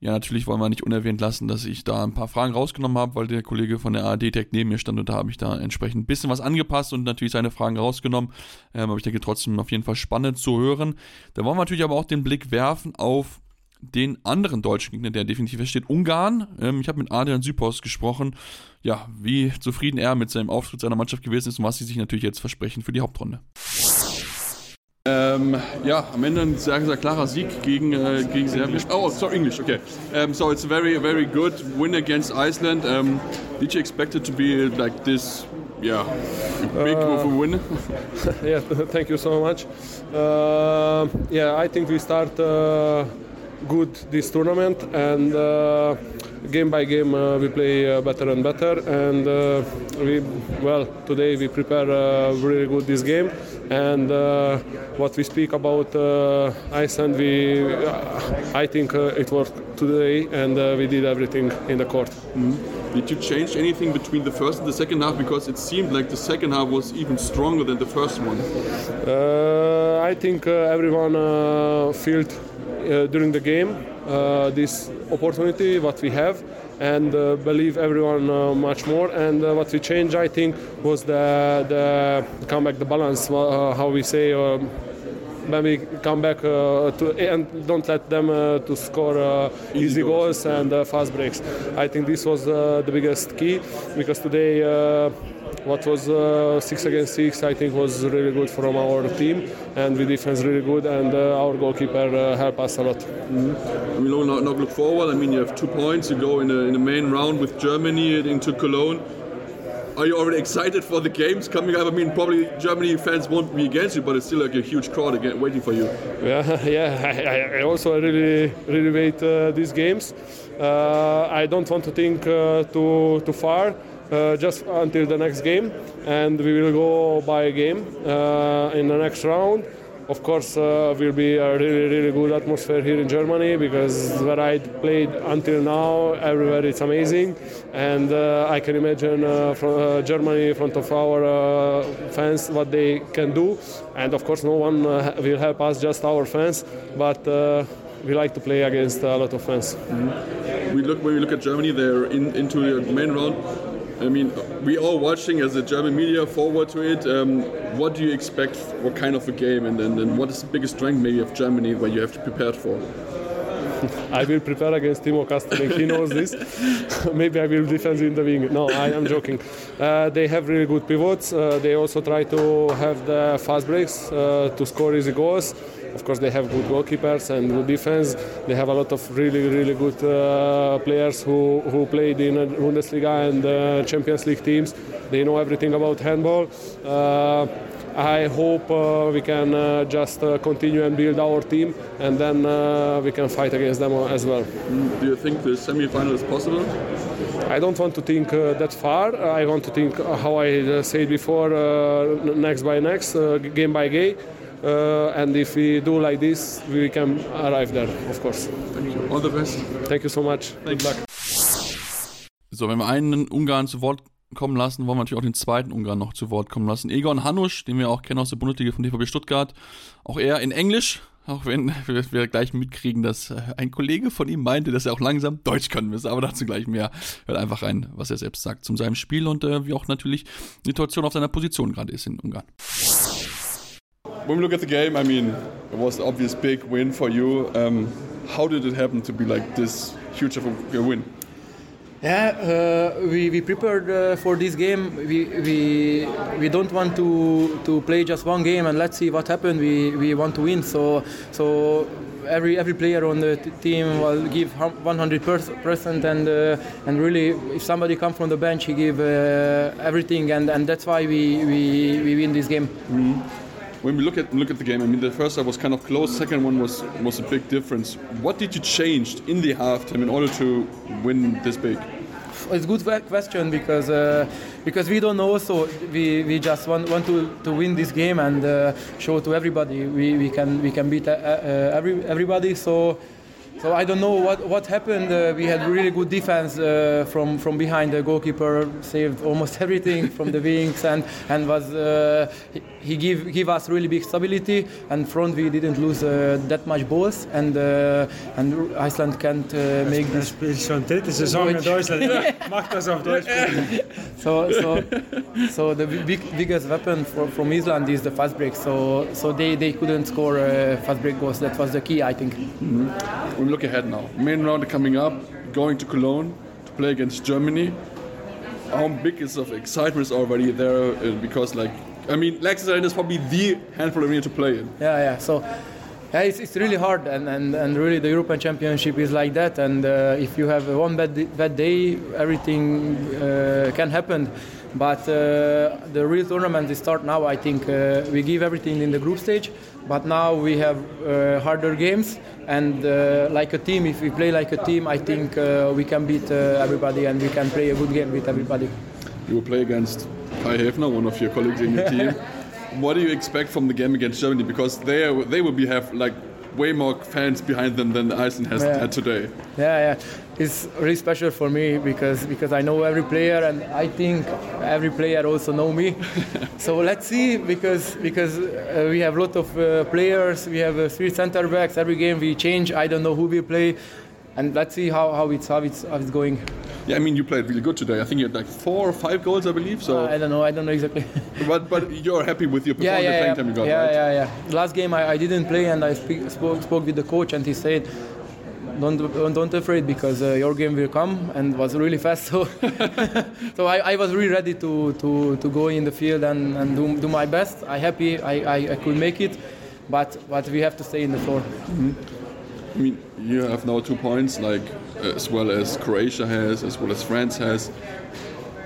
Ja, natürlich wollen wir nicht unerwähnt lassen, dass ich da ein paar Fragen rausgenommen habe, weil der Kollege von der ARD direkt neben mir stand und da habe ich da entsprechend ein bisschen was angepasst und natürlich seine Fragen rausgenommen. Ähm, aber ich denke trotzdem auf jeden Fall spannend zu hören. Da wollen wir natürlich aber auch den Blick werfen auf den anderen deutschen Gegner, der definitiv steht, Ungarn. Ähm, ich habe mit Adrian Süpos gesprochen, ja, wie zufrieden er mit seinem Auftritt seiner Mannschaft gewesen ist und was sie sich natürlich jetzt versprechen für die Hauptrunde. Um, ja, am Ende ein sehr, sehr klarer Sieg gegen, äh, gegen Serbien. Oh, sorry, English, okay. Um, so it's a very, very good win against Iceland. Um, did you expect it to be like this, yeah, big uh, of a win? (laughs) yeah, (laughs) thank you so much. Uh, yeah, I think we start uh, good this tournament and uh, game by game uh, we play uh, better and better and uh, we well today we prepare uh, really good this game and uh, what we speak about Iceland we I think it worked today and we did everything in the court. Mm-hmm. Did you change anything between the first and the second half because it seemed like the second half was even stronger than the first one? I think everyone felt uh, during the game uh, this opportunity what we have and uh, believe everyone much more and what we changed I think was the, the come back the balance how we say when we come back uh, to and don't let them uh, to score uh, easy goals and fast breaks. I think this was the biggest key because today what was uh, six against six, I think, was really good from our team, and the defense really good, and uh, our goalkeeper uh, helped us a lot. Mm-hmm. We now, now look forward. I mean, you have two points. You go in, a, in the main round with Germany into Cologne. Are you already excited for the games coming up? I mean, probably Germany fans won't be against you, but it's still like a huge crowd again waiting for you. Yeah, (laughs) yeah. I, I also really, really wait uh, these games. Uh, I don't want to think uh, too too far just until the next game, and we will go by a game uh, in the next round. of course, uh, will be a really, really good atmosphere here in Germany because where I played until now, everywhere it's amazing, and uh, I can imagine uh, from uh, Germany in front of our uh, fans what they can do, and of course, no one uh, will help us, just our fans, but. Uh, we like to play against a lot of fans. We look when we look at Germany, they're in, into the main round. I mean, we all watching as a German media forward to it. Um, what do you expect? What kind of a game, and, and, and what is the biggest strength maybe of Germany where you have to prepare for? I will prepare against Timo Kastelik. He knows this. (laughs) Maybe I will defend in the wing. No, I am joking. Uh, they have really good pivots. Uh, they also try to have the fast breaks uh, to score easy goals. Of course, they have good goalkeepers and good defense. They have a lot of really, really good uh, players who, who played in Bundesliga and uh, Champions League teams. They know everything about handball. Uh, I hope uh, we can uh, just uh, continue and build our team, and then uh, we can fight against them as well. Do you think the semi-final is possible? I don't want to think uh, that far. I want to think uh, how I uh, said before, uh, next by next, uh, game by game. Uh, and if we do like this, we can arrive there, of course. Thank you. All the best. Thank you so much. Good luck. So, wenn wir einen Ungarn zu Wort kommen lassen, wollen wir natürlich auch den zweiten Ungarn noch zu Wort kommen lassen. Egon Hanusch, den wir auch kennen aus der Bundesliga von DVB Stuttgart. Auch er in Englisch, auch wenn (laughs) wir gleich mitkriegen, dass äh, ein Kollege von ihm meinte, dass er auch langsam Deutsch können müsse, aber dazu gleich mehr. Hört einfach rein, was er selbst sagt zu seinem Spiel und äh, wie auch natürlich die Situation auf seiner Position gerade ist in Ungarn. When we look at the game, I mean, it was an obvious big win for you. Um, how did it happen to be like this huge of a win? Yeah, uh, we, we prepared uh, for this game. We, we, we don't want to, to play just one game and let's see what happened. We, we want to win. So, so every, every player on the team will give 100% and, uh, and really, if somebody comes from the bench, he give uh, everything. And, and that's why we, we, we win this game. When we look at look at the game, I mean, the first half was kind of close. Second one was was a big difference. What did you change in the halftime in order to win this big? It's a good question because uh, because we don't know. So we, we just want, want to, to win this game and uh, show to everybody we, we can we can beat uh, uh, every, everybody. So so I don't know what what happened. Uh, we had really good defense uh, from from behind. The goalkeeper saved almost (laughs) everything from the wings and and was uh, he, he give give us really big stability. And front we didn't lose uh, that much balls and uh, and Iceland can't uh, make Er this. spielt schon dritte Saison in Deutsch. Deutschland. (laughs) (laughs) Macht das auf Deutsch. bitte. so so so the big, biggest weapon for, from Iceland is the fast break. So so they, they couldn't score uh, fast break goals. That was the key, I think. Look ahead now. Main round coming up, going to Cologne to play against Germany. How big is of excitement is already there? Uh, because like, I mean, Arena is probably the handful arena to play in. Yeah, yeah. So. Yeah, it's, it's really hard, and, and, and really the European Championship is like that. And uh, if you have one bad, bad day, everything uh, can happen. But uh, the real tournament is start now. I think uh, we give everything in the group stage, but now we have uh, harder games. And uh, like a team, if we play like a team, I think uh, we can beat uh, everybody, and we can play a good game with everybody. You will play against Kai Hefner, one of your colleagues in your team. (laughs) what do you expect from the game against Germany? Because they are, they will be have like way more fans behind them than Iceland has Yeah. had today. Yeah, yeah. It's really special for me because because I know every player and I think every player also know me. (laughs) so let's see because because uh, we have a lot of uh, players. We have uh, three center backs. Every game we change. I don't know who we play, and let's see how, how it's how it's how it's going. Yeah, I mean, you played really good today. I think you had like four or five goals, I believe. So, I don't know. I don't know exactly. (laughs) but but you're happy with your performance, yeah, the playing yeah. time you got, yeah, right? yeah, yeah. Last game I, I didn't play and I speak, spoke spoke with the coach and he said. Don't, don't, afraid because uh, your game will come and was really fast (laughs) so so I, I was really ready to, to, to go in the field and, and do, do my best I happy I, I, I could make it but but we have to stay in the floor I mean, you have now two points, like as well as Croatia has, as well as France has.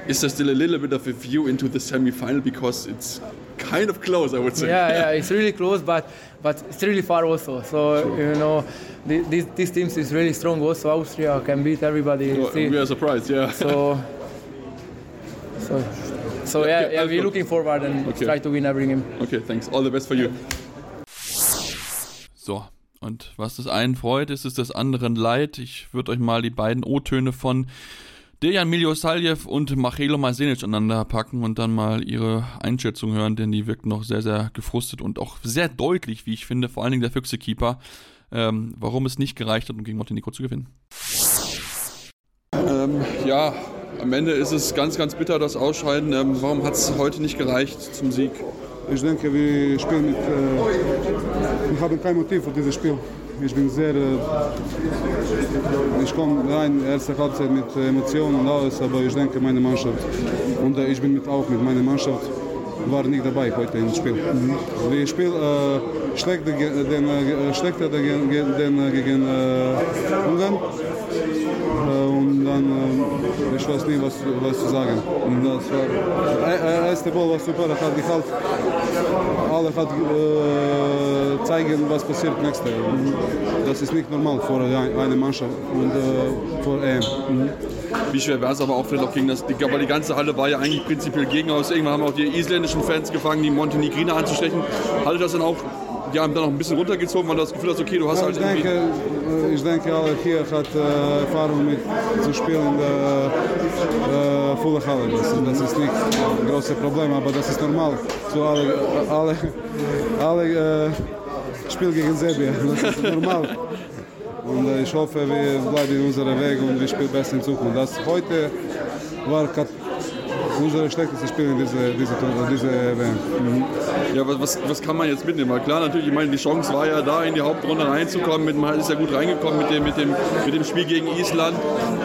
Is there still a little bit of a view into the semi-final because it's kind of close, I would say. yeah yeah it's really close but but it's really far also so you know the- these, these teams is really strong also Austria can beat everybody oh, Well, we are surprised, yeah. so so so yeah, yeah we're looking forward and Okay. try to win every game Okay, thanks. All the best for you. So, und was das einen freut, ist es des anderen leid. Ich würde euch mal die beiden O-Töne von Dejan Miljosaljev und Machelo Masenic aneinander packen und dann mal ihre Einschätzung hören, denn die wirkt noch sehr, sehr gefrustet und auch sehr deutlich, wie ich finde, vor allen Dingen der Füchse-Keeper, ähm, warum es nicht gereicht hat, um gegen Montenegro zu gewinnen. Ähm, ja, am Ende ist es ganz, ganz bitter, das Ausscheiden. Ähm, warum hat es heute nicht gereicht zum Sieg? Ich denke, wir spielen mit. Äh, wir haben kein Motiv für dieses Spiel. Ich bin sehr. Äh, ich komme rein, erste Halbzeit mit Emotionen und alles, aber ich denke, meine Mannschaft. Und ich bin mit, auch mit meiner Mannschaft war nicht dabei heute im Spiel. Mhm. Wir spielen äh, schlechter den, äh, schlechter den, den, gegen äh, Ungarn. Äh, und dann, äh, ich weiß nicht, was, was zu sagen. Und das war, äh, erste Ball war super, er hat gehalten. Alle hat äh, zeigen, was passiert nächste. Das ist nicht normal für eine Mannschaft und äh, für EM. Mhm. Wie schwer wäre es aber auch vielleicht auch gegen das, aber die ganze Halle war ja eigentlich prinzipiell gegen aus. Irgendwann haben auch die isländischen Fans gefangen, die Montenegriner anzustechen. Haltet das dann auch die haben dann noch ein bisschen runtergezogen, weil du das Gefühl hast, okay, du hast ja, halt ich denke, äh, ich denke, alle hier hat äh, Erfahrung mit zu spielen in der äh, volle Halle. Das, das, ist nicht ein großes Problem, aber das ist normal. So alle, alle, alle äh, spielen gegen Serbien. Das ist normal. (laughs) Und ich hoffe, wir bleiben in unserem Weg und wir spielen besser in Zukunft. Das heute war unser schlechtestes Spiel in dieser diese, diese WM. Mhm. Ja, was, was kann man jetzt mitnehmen? Weil klar, natürlich, ich meine, die Chance war ja da, in die Hauptrunde reinzukommen. Mit, man ist ja gut reingekommen mit dem, mit dem, mit dem Spiel gegen Island.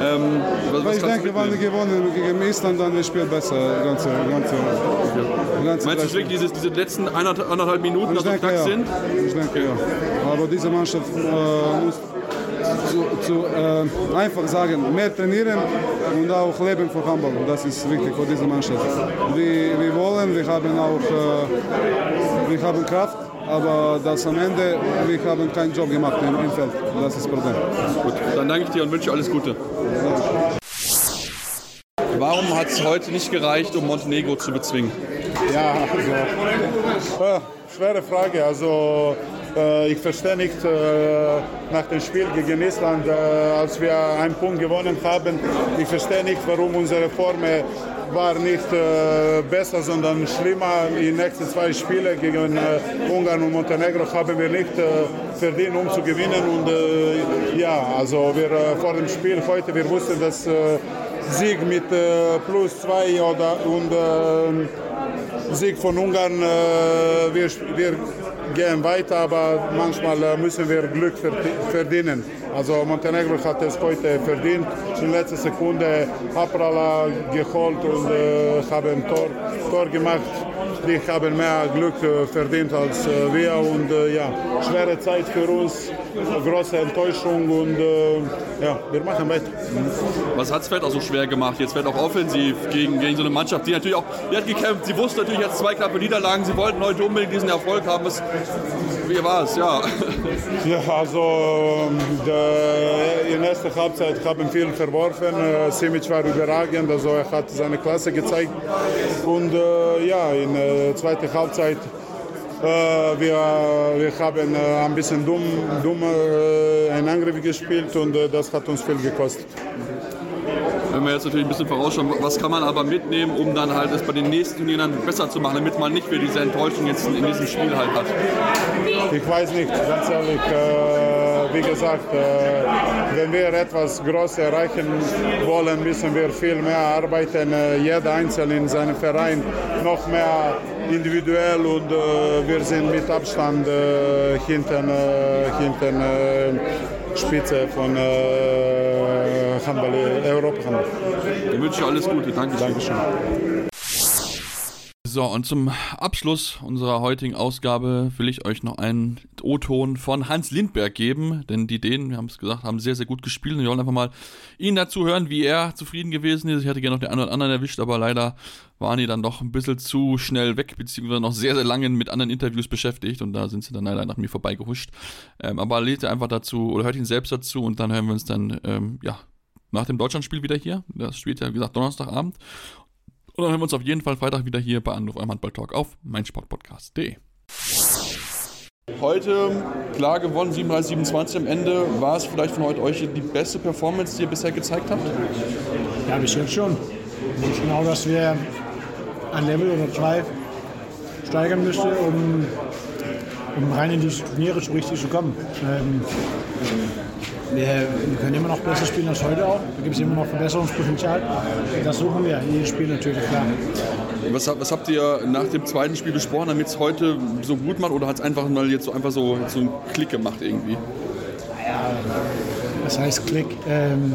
Ähm, was, was ich denke, wenn wir gewonnen gegen Island, dann ist das Spiel besser. Ganze, ganze, ganze Meinst du wirklich diese, diese letzten eineinhalb Minuten, ich denke, ja. sind? Ich denke, ja. Aber diese Mannschaft äh, muss zu, zu äh, einfach sagen, mehr trainieren und auch leben für Handball. Das ist wichtig für diese Mannschaft. Wir, wir wollen, wir haben auch äh, wir haben Kraft, aber das am Ende, wir haben keinen Job gemacht im, im Feld. Das ist das Problem. Gut, dann danke ich dir und wünsche alles Gute. Warum hat es heute nicht gereicht, um Montenegro zu bezwingen? Ja, also, äh, schwere Frage. Also ich verstehe nicht äh, nach dem Spiel gegen Island, äh, als wir einen Punkt gewonnen haben, ich verstehe nicht, warum unsere Form war nicht besser, sondern schlimmer. Die nächsten zwei Spiele gegen Ungarn und Montenegro haben wir nicht verdient, um zu gewinnen. Und ja, also wir vor dem Spiel heute, wir wussten, dass Sieg mit plus zwei oder und Sieg von Ungarn, wir, wir gehen weiter, aber manchmal äh, müssen wir Glück verdienen. Also Montenegro hat es heute verdient. In letzter Sekunde Haprala geholt und äh, haben Tor, Tor gemacht. Die haben mehr Glück äh, verdient als äh, wir und äh, ja, schwere Zeit für uns, große Enttäuschung und ja, wir machen weiter. Was hat es vielleicht auch so schwer gemacht? Jetzt wird auch offensiv gegen, gegen so eine Mannschaft, die natürlich auch, die hat gekämpft. Sie wusste natürlich jetzt zwei knappe Niederlagen. Sie wollten heute unbedingt diesen Erfolg haben. Was, wie war es? Ja. (laughs) ja, also der, in der ersten Halbzeit haben viele verworfen. Simic war überragend, also er hat seine Klasse gezeigt. Und ja, in der zweiten Halbzeit äh, wir, wir haben äh, ein bisschen dumm, dumm äh, einen Angriff gespielt und äh, das hat uns viel gekostet wenn wir jetzt natürlich ein bisschen vorausschauen, was kann man aber mitnehmen, um dann halt es bei den nächsten Turnieren besser zu machen, damit man nicht mehr diese Enttäuschung jetzt in diesem Spiel halt hat? Ich weiß nicht, ganz ehrlich. Äh, wie gesagt, äh, wenn wir etwas Großes erreichen wollen, müssen wir viel mehr arbeiten. Äh, jeder Einzelne in seinem Verein noch mehr individuell und äh, wir sind mit Abstand hinten, hinten Spitze von Handball, Europa. Dann wünsche ich alles Gute. Dankeschön. Dankeschön. So, und zum Abschluss unserer heutigen Ausgabe will ich euch noch einen O-Ton von Hans Lindberg geben, denn die Dänen, wir haben es gesagt, haben sehr, sehr gut gespielt und wir wollen einfach mal ihn dazu hören, wie er zufrieden gewesen ist. Ich hatte gerne noch den einen oder anderen erwischt, aber leider waren die dann doch ein bisschen zu schnell weg, beziehungsweise noch sehr, sehr lange mit anderen Interviews beschäftigt und da sind sie dann leider nach mir vorbeigehuscht. Ähm, aber lädt einfach dazu oder hört ihn selbst dazu und dann hören wir uns dann, ähm, ja, nach dem Deutschlandspiel wieder hier. Das spielt ja, wie gesagt, Donnerstagabend. Und dann hören wir uns auf jeden Fall Freitag wieder hier bei Anruf eurem Handball Talk auf meinsportpodcast.de. heute klar gewonnen, 37, 27 am Ende. War es vielleicht von heute euch die beste Performance, die ihr bisher gezeigt habt? Ja, bis jetzt schon. Ich genau, dass wir ein Level oder zwei steigern müssen, um, um rein in die Turniere so richtig zu kommen. Ähm, wir, wir, können immer noch besser spielen als heute auch. Da gibt es immer noch Verbesserungspotenzial. Das suchen wir, jedes Spiel natürlich, klar. Was, was, habt ihr nach dem zweiten Spiel besprochen, damit es heute so gut macht oder hat es einfach mal jetzt so einfach so, so einen Klick gemacht irgendwie? Ja, das heißt Klick. Ähm,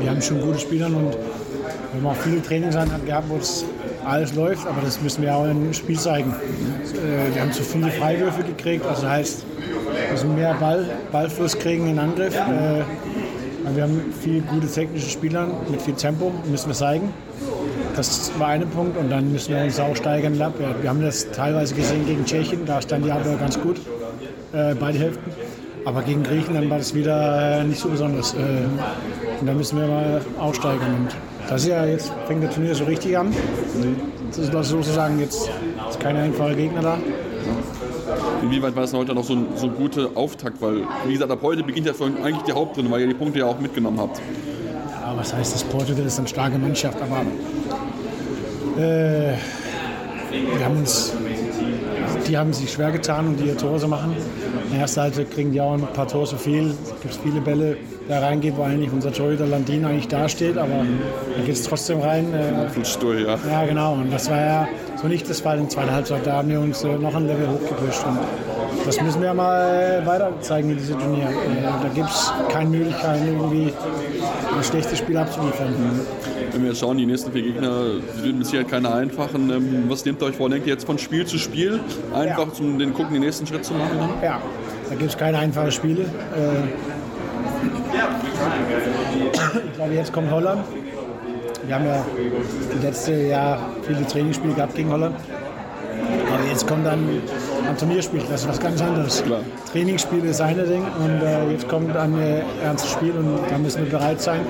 wir haben schon gute Spieler und wir haben auch viele Trainingseinheiten gehabt, wo es alles läuft, aber das müssen wir auch im Spiel zeigen. Äh, wir haben zu viele Freiwürfe gekriegt, also heißt, wir müssen mehr Ball, Ballfluss kriegen in Angriff. Äh, wir haben viele gute technische Spieler mit viel Tempo, müssen wir zeigen. Das war ein Punkt und dann müssen wir uns auch steigern. Wir haben das teilweise gesehen gegen Tschechien, da stand die Abwehr ganz gut, äh, beide Hälften. Aber gegen Griechenland war das wieder nicht so besonders. Und da müssen wir mal aussteigern. Und das ist ja jetzt fängt das Turnier so richtig an. Das ist sozusagen jetzt ist kein einfacher Gegner da. Inwieweit war es heute noch so ein, so guter Auftakt? Weil, wie gesagt, ab heute beginnt ja eigentlich die Hauptrunde, weil ihr die Punkte ja auch mitgenommen habt. Ja, was heißt das? Portugal ist eine starke Mannschaft, aber äh, wir haben uns, die haben sich schwer getan, um die Tore zu machen. In der ersten Halbzeit kriegen die auch ein paar Tore zu viel. Es gibt viele Bälle, da reingehen, wo eigentlich unser Torhüter Landin eigentlich dasteht, aber da geht es trotzdem rein. Äh, Stuhl, ja. Ja, genau. Und das war ja so nicht das Fall in der zweiten Halbzeit. Da haben wir uns äh, noch ein Level hochgepusht. Und das müssen wir mal weiter zeigen in diesem Turnier. Äh, da gibt es keine Möglichkeit, irgendwie ein schlechtes Spiel abzuliefern. Wenn wir jetzt schauen, die nächsten vier Gegner sind mit Sicherheit keine einfachen. Ähm, was nehmt ihr euch vor? Denkt ihr jetzt von Spiel zu Spiel? Einfach ja. zum den gucken, den nächsten Schritt zu machen? Dann? Ja, da gibt es keine einfachen Spiele. Ich glaube, jetzt kommt Holland. Wir haben ja das letzte Jahr viele Trainingsspiele gehabt gegen Holland. Aber jetzt kommt dann ein Turnierspiel, das ist was ganz anderes. Klar. Trainingsspiel ist eine Ding und äh, jetzt kommt ein äh, ernstes Spiel und da müssen wir bereit sein.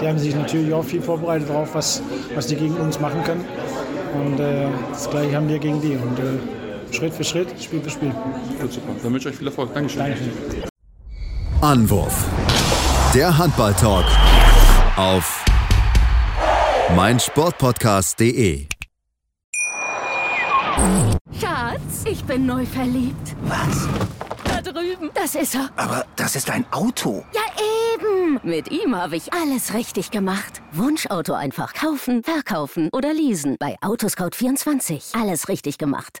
Sie haben sich natürlich auch viel vorbereitet darauf, was, was die gegen uns machen können. Und äh, das gleiche haben wir gegen die. Und äh, Schritt für Schritt, Spiel für Spiel. Gut, super. Dann wünsche ich euch viel Erfolg. Dankeschön. Dankeschön. Anwurf. Der Handball-Talk auf meinsportpodcast.de. Schatz, ich bin neu verliebt. Was? Da drüben. Das ist er. Aber das ist ein Auto. Ja, eben. Mit ihm habe ich alles richtig gemacht. Wunschauto einfach kaufen, verkaufen oder leasen. Bei Autoscout24. Alles richtig gemacht.